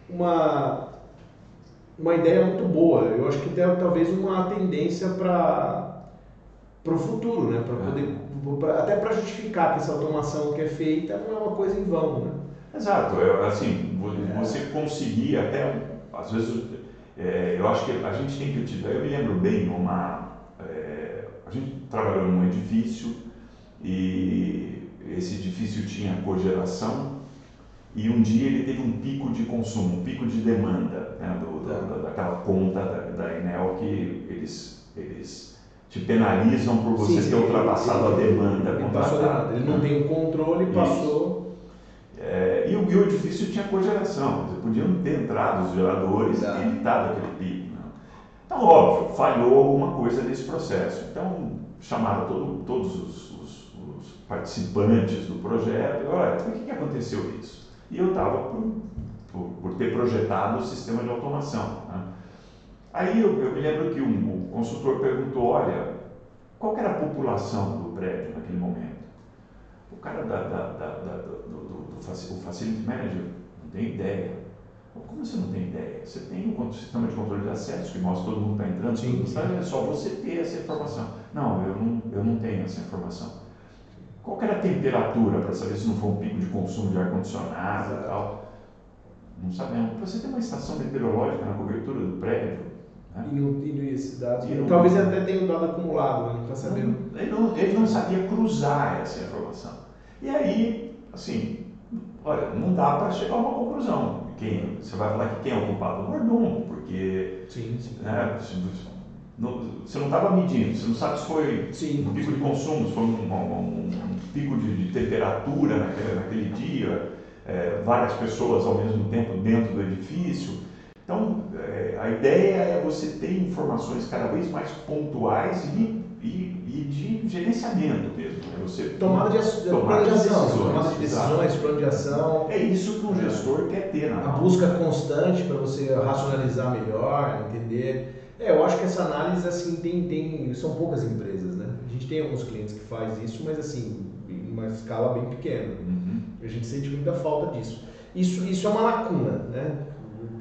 uma uma ideia muito boa. Eu acho que tem talvez uma tendência para o futuro, né? Para poder, pra, até para justificar que essa automação que é feita não é uma coisa em vão, né? Exato. Eu, assim, você conseguir até, às vezes, é, eu acho que a gente tem que utilizar. Eu me lembro bem uma, é, a gente trabalhou num edifício e esse edifício tinha cogeração e um dia ele teve um pico de consumo, um pico de demanda né, do, da, tá. daquela conta da, da Enel que eles, eles te penalizam por você sim, ter sim, ultrapassado ele, a demanda ele, contratada. Ele não tem o controle, passou. É, e, o, e o edifício tinha cogeração, podiam ter entrado os geradores e evitado aquele pico. Né? Então, óbvio, falhou alguma coisa nesse processo. Então, chamaram todo, todos os, os, os participantes do projeto e olha, por que, que aconteceu isso? E eu estava por, por, por, ter projetado o sistema de automação. Né? Aí eu, eu, me lembro que um, o consultor perguntou, olha, qual era a população do prédio naquele momento? O cara da, da, da, da do, do, do, facility manager não tem ideia. Como você não tem ideia? Você tem um sistema de controle de acesso que mostra todo mundo está entrando, sim, sim. é só você ter essa informação. Não, eu não, eu não tenho essa informação. Qual era a temperatura para saber se não foi um pico de consumo de ar-condicionado e tal? Não sabemos. Você tem uma estação meteorológica na cobertura do prédio. Né? E, e esses dados. E talvez ele até tenha um dado acumulado, né? não está sabendo. Ele não, ele não sabia cruzar essa informação. E aí, assim, olha, não dá para chegar a uma conclusão. Quem, você vai falar que quem é o culpado? O mordomo, porque sim, sim. Né, você não estava medindo, você não sabe se foi sim, um pico de consumo, se foi um, um, um pico de, de temperatura naquele, naquele dia, é, várias pessoas ao mesmo tempo dentro do edifício. Então, é, a ideia é você ter informações cada vez mais pontuais e, e, e de gerenciamento mesmo. Né? Você tomada de, tomada de, decisões, tomada de decisões, plano de ação. É isso que um gestor quer ter. Na a busca constante para você racionalizar melhor, entender. É, eu acho que essa análise assim tem, tem são poucas empresas, né? A gente tem alguns clientes que faz isso, mas assim uma escala bem pequena. Uhum. A gente sente muita falta disso. Isso, isso é uma lacuna, né?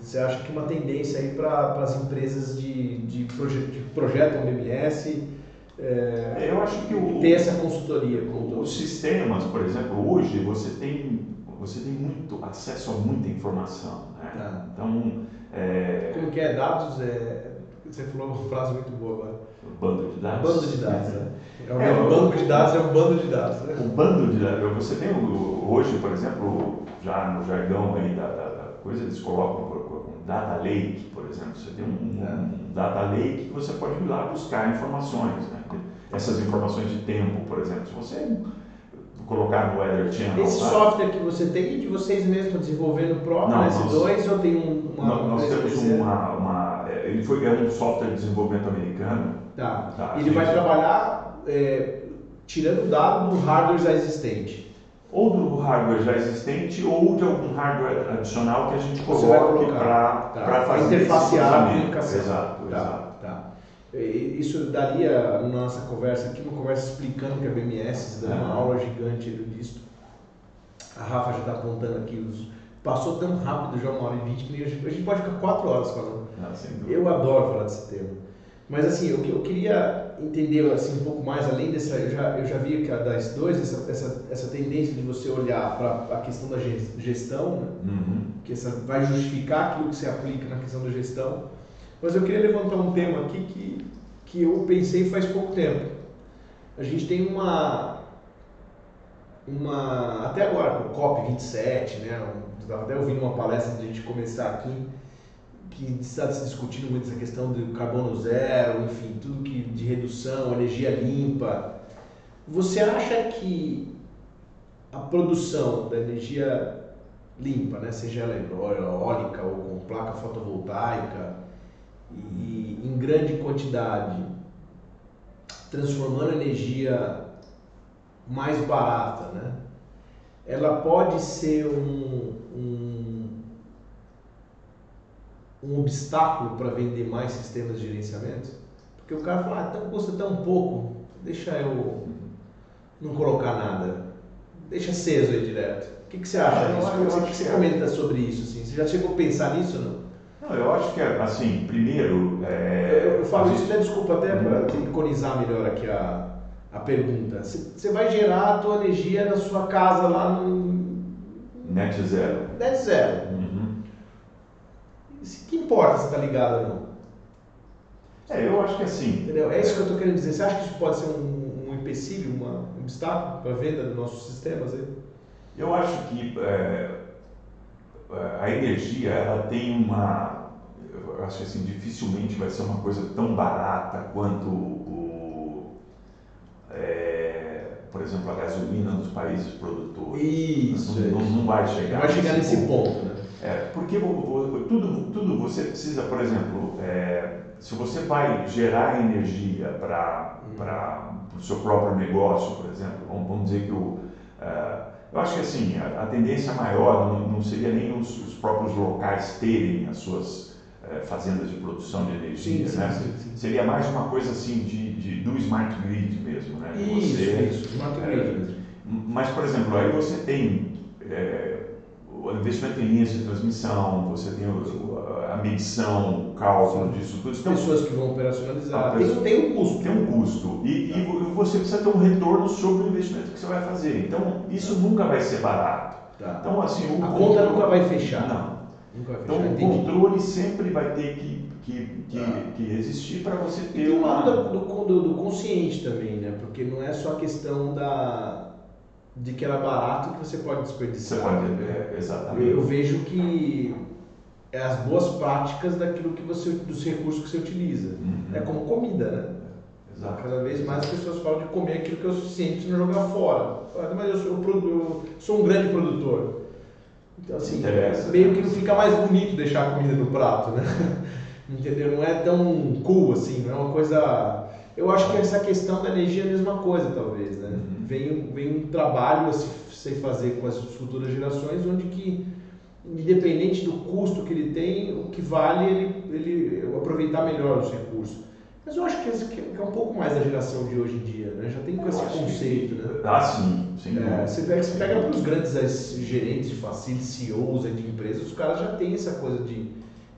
Você acha que uma tendência aí para as empresas de, de, proje, de projetam BMS é, eu acho que o, ter essa consultoria. Os sistemas, por exemplo, hoje você tem você tem muito acesso a muita informação, né? Tá. Então, é... como que é dados? É... Você falou uma frase muito boa agora. Bando de dados. Bando de dados, né? É, é um banco de dados é um bando de dados. Né? O bando de dados. Você tem hoje, por exemplo, já no jargão aí da, da, da coisa, eles colocam um data lake, por exemplo. Você tem um, um, um, data lake que você pode ir lá buscar informações. Né? Essas informações de tempo, por exemplo. Se você colocar no Weather Channel. Esse software que você tem de vocês mesmos desenvolvendo próprio Não, S2 ou tem um, uma. Nós, nós temos uma, uma, é, Ele foi um software de desenvolvimento americano. Tá. tá ele vai trabalhar é, tirando dado do hardware já existente. Ou do hardware já existente ou de algum hardware adicional que a gente coloque para tá. fazer interfacear a comunicação. Exato, tá. exato. Isso daria, na nossa conversa aqui, uma conversa explicando que a BMS, dando uma aula gigante disso. A Rafa já está apontando aqui os. Passou tão rápido já uma hora e vinte que a gente, a gente pode ficar quatro horas falando. Ah, eu adoro falar desse tema. Mas assim, eu, eu queria entender assim, um pouco mais, além dessa. Eu já, eu já vi que a das dois, essa, essa, essa tendência de você olhar para a questão da gestão, né? uhum. que essa, vai justificar aquilo que você aplica na questão da gestão mas eu queria levantar um tema aqui que, que eu pensei faz pouco tempo. A gente tem uma. uma até agora, o COP27, né? Estava até ouvindo uma palestra de a gente começar aqui, que está se discutindo muito essa questão do carbono zero, enfim, tudo que de redução, energia limpa. Você acha que a produção da energia limpa, né, seja ela eólica ou com placa fotovoltaica, e em grande quantidade, transformando energia mais barata, né? Ela pode ser um, um, um obstáculo para vender mais sistemas de gerenciamento? Porque o cara fala, ah, então custa tão pouco, deixa eu não colocar nada, deixa aceso aí direto. O que, que você acha disso? O que, que você comenta sobre isso? Assim? Você já chegou a pensar nisso ou não? Não, eu acho que, assim, primeiro. É... Eu, eu, falo isso, né, desculpa, até para uhum. iconizar melhor aqui a, a pergunta. Você vai gerar a tua energia na sua casa lá no. Net zero. Net zero. Uhum. que importa se está ligado ou não? É, eu acho que assim. Entendeu? É isso que eu estou querendo dizer. Você acha que isso pode ser um, um empecilho, uma, um obstáculo para a venda dos nossos sistemas aí? Eu acho que. É a energia ela tem uma eu acho que assim dificilmente vai ser uma coisa tão barata quanto é, por exemplo a gasolina nos países produtores isso não, não, não vai chegar vai chegar nesse ponto, ponto né? é, porque tudo tudo você precisa por exemplo é, se você vai gerar energia para hum. para o seu próprio negócio por exemplo vamos, vamos dizer que o é, eu acho que assim, a, a tendência maior não, não seria nem os, os, próprios locais terem as suas eh, fazendas de produção de energia, sim, né? Sim, sim, seria mais uma coisa assim de, de, do smart grid mesmo, né? Isso, você, isso, smart grid mesmo. Mas, por exemplo, aí você tem é, o investimento em linhas de transmissão, você tem o, a medição, o cálculo disso tudo. Então, Pessoas que vão operacionalizar. Tem, tem um custo. Tem um custo. E, e, você precisa ter um retorno sobre o investimento que você vai fazer. Então, isso nunca vai ser barato. Tá. Então, assim, o a conta nunca vai fechar. Não. Então, o controle sempre vai ter que, que, que, ah. que existir para você ter e tem uma... do, do, do consciente também, né? Porque não é só a questão da de que era barato que você pode desperdiçar. Você pode, é, exatamente. Eu vejo que é as boas práticas daquilo que você, dos recursos que você utiliza. Uhum. É como comida, né? Exato. Cada vez mais as pessoas falam de comer aquilo que é o suficiente não jogar fora. Mas eu sou, eu sou um grande produtor. Então, assim, meio que não fica mais bonito deixar a comida no prato, né? Entendeu? Não é tão cool assim, não é uma coisa. Eu acho que essa questão da energia é a mesma coisa, talvez, né? Uhum. Vem, vem um trabalho a se, se fazer com as futuras gerações, onde que independente do custo que ele tem, o que vale ele, ele aproveitar melhor os recursos. Mas eu acho que, esse, que é um pouco mais da geração de hoje em dia, né? Já tem com esse conceito, que, né? Ah, sim, É, você pega, você pega para os grandes gerentes de facilities, CEOs de empresas, os caras já têm essa coisa de,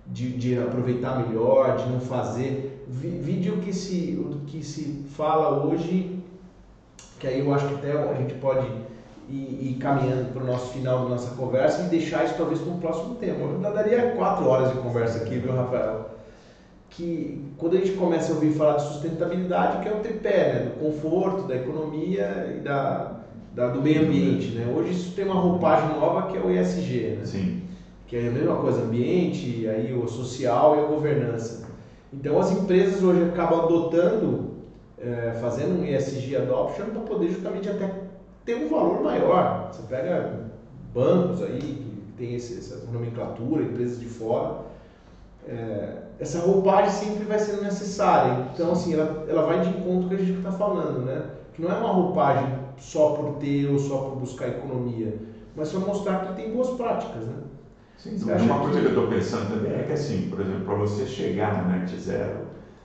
de, de aproveitar melhor, de não fazer. Vídeo que se, que se fala hoje, que aí eu acho que até a gente pode ir, ir caminhando para o nosso final da nossa conversa e deixar isso talvez para um próximo tema. Eu daria quatro horas de conversa aqui, viu, Rafael? Que quando a gente começa a ouvir falar de sustentabilidade, que é o tripé, né? do conforto, da economia e da, da, do meio ambiente. Né? Hoje isso tem uma roupagem nova que é o ESG, né? Sim. que é a mesma coisa, ambiente, aí o social e a governança. Então as empresas hoje acabam adotando, é, fazendo um ESG adoption para poder justamente até ter um valor maior. Você pega bancos aí que tem esse, essa nomenclatura, empresas de fora, é, essa roupagem sempre vai sendo necessária. Então, assim, ela, ela vai de encontro com o que a gente está falando, né? Que não é uma roupagem só por ter ou só por buscar economia, mas para mostrar que tem boas práticas, né? Sim, uma coisa que, que eu estou pensando também é que, assim, por exemplo, para você chegar no net zero,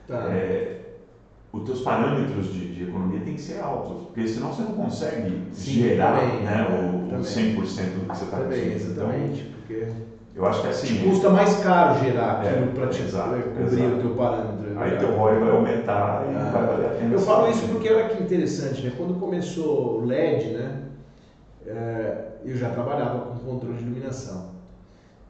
tá. é, os teus parâmetros de, de, economia têm que ser altos, porque senão você não consegue Sim, gerar também, né, o, o 100% do que você está fazendo. Exatamente, então, porque eu acho que é assim. Te custa mais caro gerar é, aquilo é, para te exato, cobrir exato. o teu parâmetro. É Aí teu ROI vai aumentar e ah, vai valer a pena. Eu falo isso porque olha que interessante, né? Quando começou o LED, né? É, eu já trabalhava com controle de iluminação.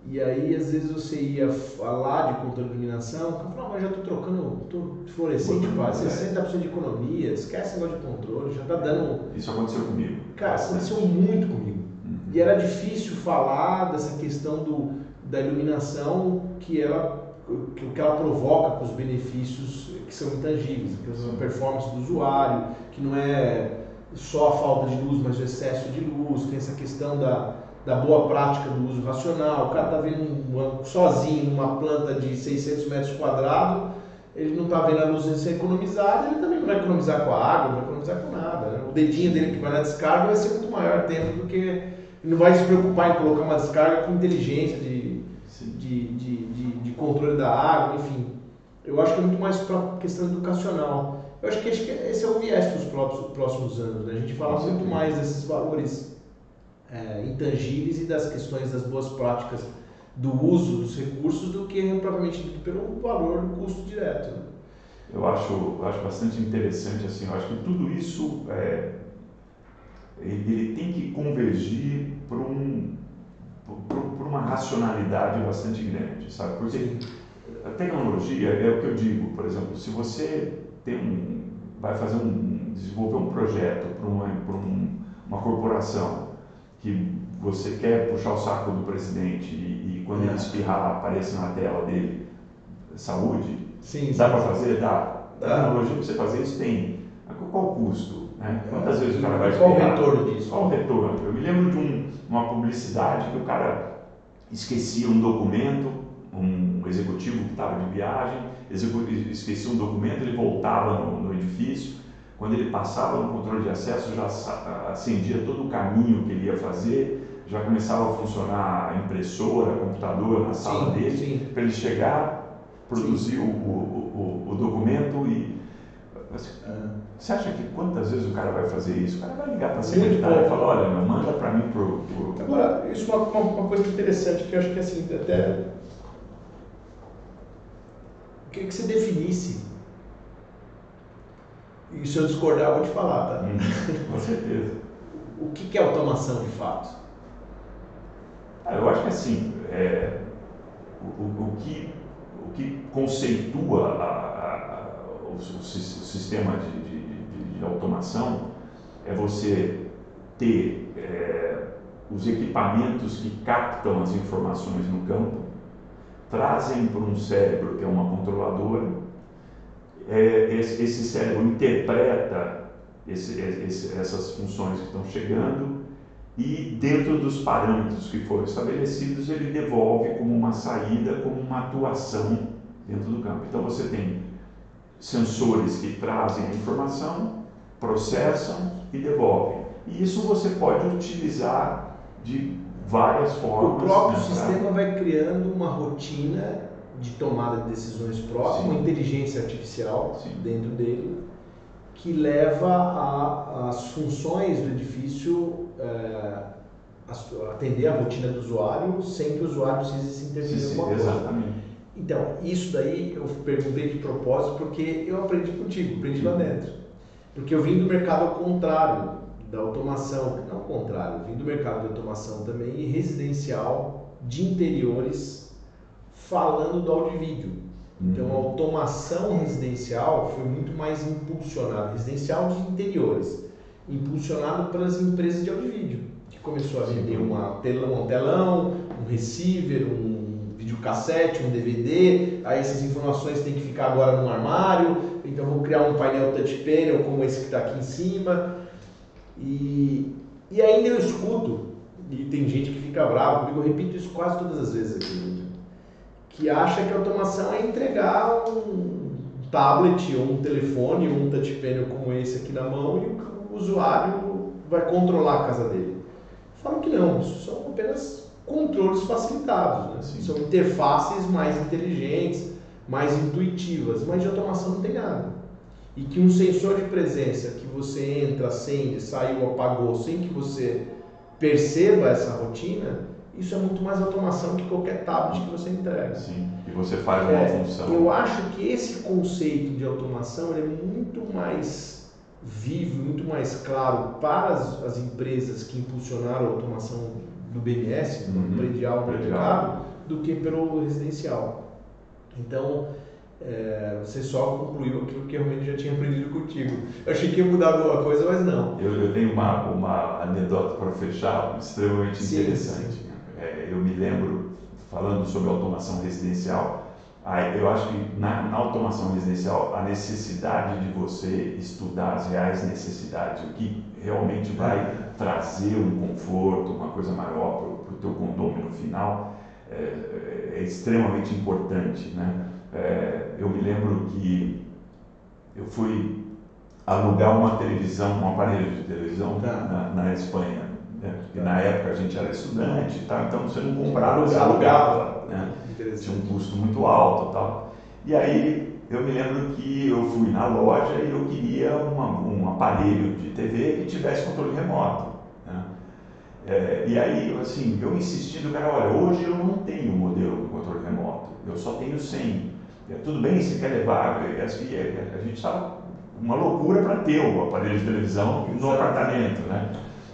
E aí, às vezes, você ia falar de controle de iluminação, eu falava, mas já estou trocando tô fluorescente para 60% de economia, esquece negócio de controle, já está dando. Isso aconteceu comigo. Cara, aconteceu muito comigo. E era difícil falar dessa questão do, da iluminação que ela, que, que ela provoca com os benefícios que são intangíveis, que são a performance do usuário, que não é só a falta de luz, mas o excesso de luz, tem essa questão da, da boa prática do uso racional. O cara está vendo um, sozinho numa planta de 600 metros quadrados, ele não está vendo a luz ser economizada, ele também não vai economizar com a água, não vai economizar com nada. Né? O dedinho dele que vai na descarga vai ser muito maior tempo do que não vai se preocupar em colocar uma descarga com inteligência de, de, de, de, de controle da água, enfim. Eu acho que é muito mais para questão educacional. Eu acho que, acho que esse é o viés para os próximos anos. Né? A gente fala muito mais desses valores é, intangíveis e das questões das boas práticas do uso dos recursos do que propriamente pelo valor do custo direto. Né? Eu acho, eu acho bastante interessante assim. Eu acho que tudo isso é, ele, tem que convergir para um, por, uma racionalidade bastante grande, sabe? Porque a tecnologia é o que eu digo, por exemplo, se você tem um, vai fazer um, desenvolver um projeto para uma, um, uma corporação que você quer puxar o saco do presidente e, e quando é. ele espirrar apareça na tela dele saúde, sim, dá para fazer? Dá. A tecnologia para você fazer isso tem. Qual o custo? Né? Quantas vezes o cara vai Qual o retorno disso? Qual o retorno? Eu me lembro de um, uma publicidade que o cara esquecia um documento, um executivo que estava de viagem, esquecia um documento, ele voltava no, no edifício, quando ele passava no controle de acesso, já acendia todo o caminho que ele ia fazer, já começava a funcionar a impressora, computador na sala sim, dele, para ele chegar, produzir o, o, o, o documento e você acha que quantas vezes o cara vai fazer isso? O cara vai ligar para a secretária e falar, olha, meu, manda para mim pro, pro... Agora, isso é uma, uma, uma, coisa interessante que eu acho que assim, até... O que, que você definisse? E se eu discordar, eu vou te falar, tá? Hum, com certeza. o que, que é automação de fato? Ah, eu acho que assim, é, o, o, o, que, o que conceitua a, a, o, o, sistema de de automação é você ter é, os equipamentos que captam as informações no campo, trazem para um cérebro que é uma controladora, é, esse, esse, cérebro interpreta esse, esse, essas funções que estão chegando e dentro dos parâmetros que foram estabelecidos ele devolve como uma saída, como uma atuação dentro do campo. Então você tem sensores que trazem a informação processam e devolvem. E isso você pode utilizar de várias formas. O próprio né, sistema pra... vai criando uma rotina de tomada de decisões próximas, uma inteligência artificial Sim. dentro dele, que leva às funções do edifício é, atender a rotina do usuário sem que o usuário precise se intervir em alguma coisa. Exatamente. Então, isso daí eu perguntei de propósito porque eu aprendi contigo, aprendi lá dentro. Porque eu vim do mercado ao contrário, da automação, não ao contrário, eu vim do mercado de automação também e residencial de interiores falando do áudio e vídeo. Então a uhum. automação residencial foi muito mais impulsionada, residencial de interiores, impulsionado pelas empresas de áudio e vídeo, que começou a vender uma telão, um telão, um receiver, um videocassete, um DVD, aí essas informações têm que ficar agora no armário, então vou criar um painel touch panel como esse que está aqui em cima. E, e ainda eu escuto, e tem gente que fica bravo comigo, eu repito isso quase todas as vezes aqui que acha que a automação é entregar um tablet ou um telefone ou um touchpad como esse aqui na mão e o usuário vai controlar a casa dele. Falo que não, isso são apenas controles facilitados, né? são interfaces mais inteligentes, mais intuitivas, mas de automação não tem nada. E que um sensor de presença que você entra, acende, saiu, apagou, sem que você perceba essa rotina, isso é muito mais automação que qualquer tablet que você entrega. Sim, e você faz uma é, função. Eu acho que esse conceito de automação é muito mais vivo, muito mais claro para as, as empresas que impulsionaram a automação do BMS, uhum. do predial mercado, do que pelo residencial. Então, é, você só concluiu aquilo que realmente já tinha aprendido contigo. Eu achei que ia mudar alguma coisa, mas não. Eu, eu tenho uma, uma anedota para fechar extremamente sim, interessante. Sim é, eu me lembro, falando sobre automação residencial, eu acho que na, na, automação residencial a necessidade de você estudar as reais necessidades, o que realmente vai trazer um conforto, uma coisa maior para o teu condomínio final, é, é, é extremamente importante. Né? É, eu me lembro que eu fui alugar uma televisão, um aparelho de televisão tá. na, na Espanha. Né? Porque na época a gente era estudante tal, então você não comprava, você alugava. Né? Tinha um custo muito alto tal. E aí eu me lembro que eu fui na loja e eu queria uma, um aparelho de TV que tivesse controle remoto. Né? É, e aí, assim, eu insisti do cara, olha, hoje eu não tenho modelo com controle remoto, eu só tenho 100. É, tudo bem, você quer levar, é, assim, é, a gente estava uma loucura para ter o aparelho de televisão no apartamento, né?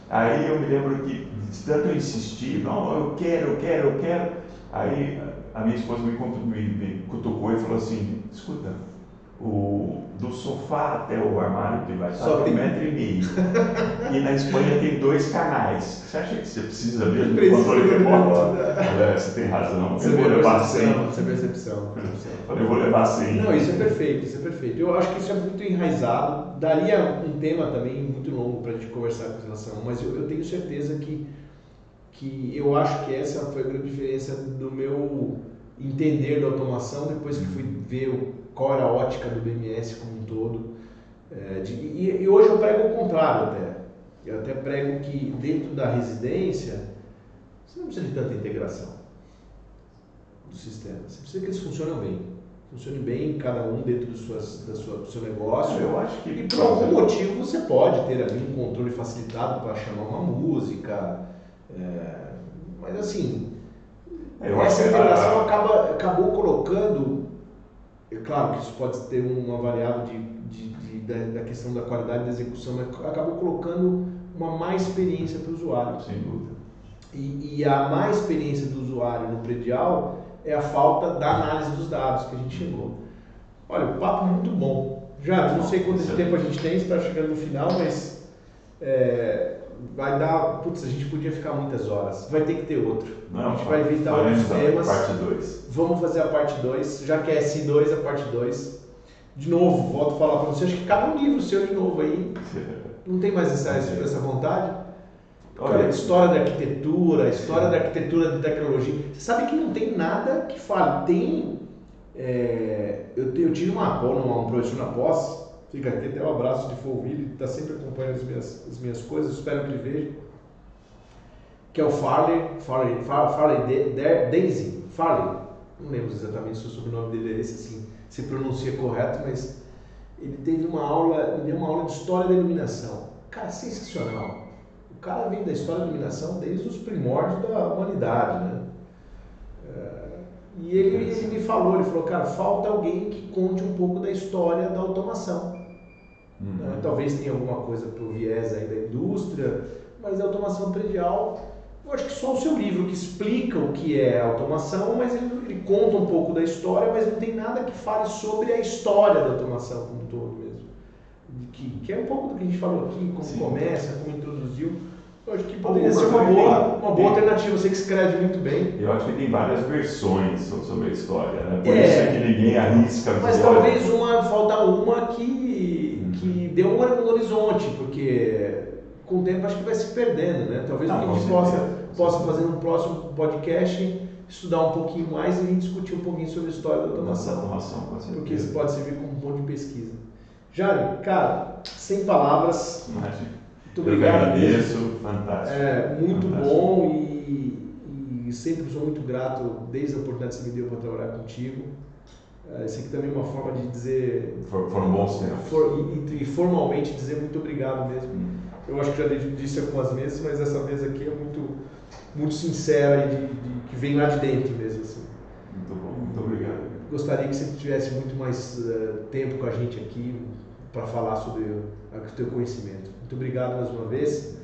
Aí eu me lembro que, tanto eu insistir, não, eu quero, eu quero, eu quero. Aí a minha esposa me, me, me cutucou e falou assim: escuta, o, do sofá até o armário que vai Só tem um metro e meio. e na Espanha tem dois canais. Você acha que você precisa mesmo de controle remoto? É, você tem razão. Você eu vou levar 100. Você percepção. Eu vou levar 100. Não, isso é perfeito, isso é perfeito. Eu acho que isso é muito enraizado. Daria um tema também muito longo para a gente conversar com relação, mas eu, eu tenho certeza que, que eu acho que essa foi a grande diferença do meu entender da automação depois que fui ver o qual era a ótica do BMS como um todo. É, de, e, e, hoje eu prego o contrário até. Eu até prego que dentro da residência você não precisa de tanta integração dos sistemas. Você precisa que eles funcionem bem. Funcionem bem, cada um dentro do, suas, da sua, do seu negócio. Eu acho que. E por algum motivo você pode ter ali um controle facilitado para chamar uma música. É, mas assim, eu essa integração a... acaba, acabou colocando é claro que isso pode ter uma variável de, de, de da, da, questão da qualidade da execução, mas acabou colocando uma má experiência para o usuário. Sem dúvida. E, e, a má experiência do usuário no predial é a falta da análise dos dados que a gente chegou. Olha, o papo é muito bom. Já, não sei quanto tempo a gente tem, está chegando no final, mas é, vai dar. Putz, a gente podia ficar muitas horas. Vai ter que ter outro. Não, a gente vai evitar outros temas. Parte 2. Vamos fazer a parte 2. Já que é S2, a parte 2. De novo, volto a falar para você. Acho que cada um livro seu de novo aí. Não tem mais essa, essa vontade? Cara, história da arquitetura, história da arquitetura de tecnologia. Você sabe que não tem nada que fale. Tem. É, eu, eu tive uma, uma, um professor na pós Fica aqui até um abraço de Folville, está sempre acompanhando as minhas, as minhas coisas, espero que ele veja. Que é o Farley, Farley, Farley, Farley Daisy, Farley, não lembro exatamente se o sobrenome dele é esse, assim, se pronuncia correto, mas ele teve uma aula, ele deu uma aula de história da iluminação. Cara, sensacional. O cara vem da história da iluminação desde os primórdios da humanidade, né? É, e ele, ele me falou, ele falou, cara, falta alguém que conte um pouco da história da automação. Uhum. Né? Talvez tenha alguma coisa por viés aí da indústria, mas a automação predial, eu acho que só o seu livro que explica o que é automação, mas ele, ele conta um pouco da história, mas não tem nada que fale sobre a história da automação como um todo mesmo. Que, que é um pouco do que a gente falou aqui, como Sim. começa, como introduziu. Eu acho que poderia ser uma boa, uma boa alternativa, você que escreve muito bem. Eu acho que tem várias versões sobre a história, né? Por é, isso é que ninguém arrisca. Mas talvez uma, falta uma que dê um horizonte, porque com o tempo acho que vai se perdendo, né? Talvez Não, a gente possa, possa fazer um próximo podcast estudar um pouquinho mais e a gente discutir um pouquinho sobre a história da automação. automação porque isso pode servir como um ponto de pesquisa. Jário, cara, sem palavras. Imagina. Muito obrigado. Eu agradeço, fantástico. É, muito fantástico. bom e, e, sempre sou muito grato desde a oportunidade que você me deu para trabalhar contigo. É, isso aqui também é uma forma de dizer. For, foram bons tempos. For, e, formalmente dizer muito obrigado mesmo. Hum. Eu acho que já disse algumas vezes, mas essa vez aqui é muito, muito sincera e de, de, que vem lá de dentro mesmo. Assim. Muito bom, muito obrigado. Gostaria que você tivesse muito mais uh, tempo com a gente aqui para falar sobre o teu conhecimento. Muito obrigado mais uma vez.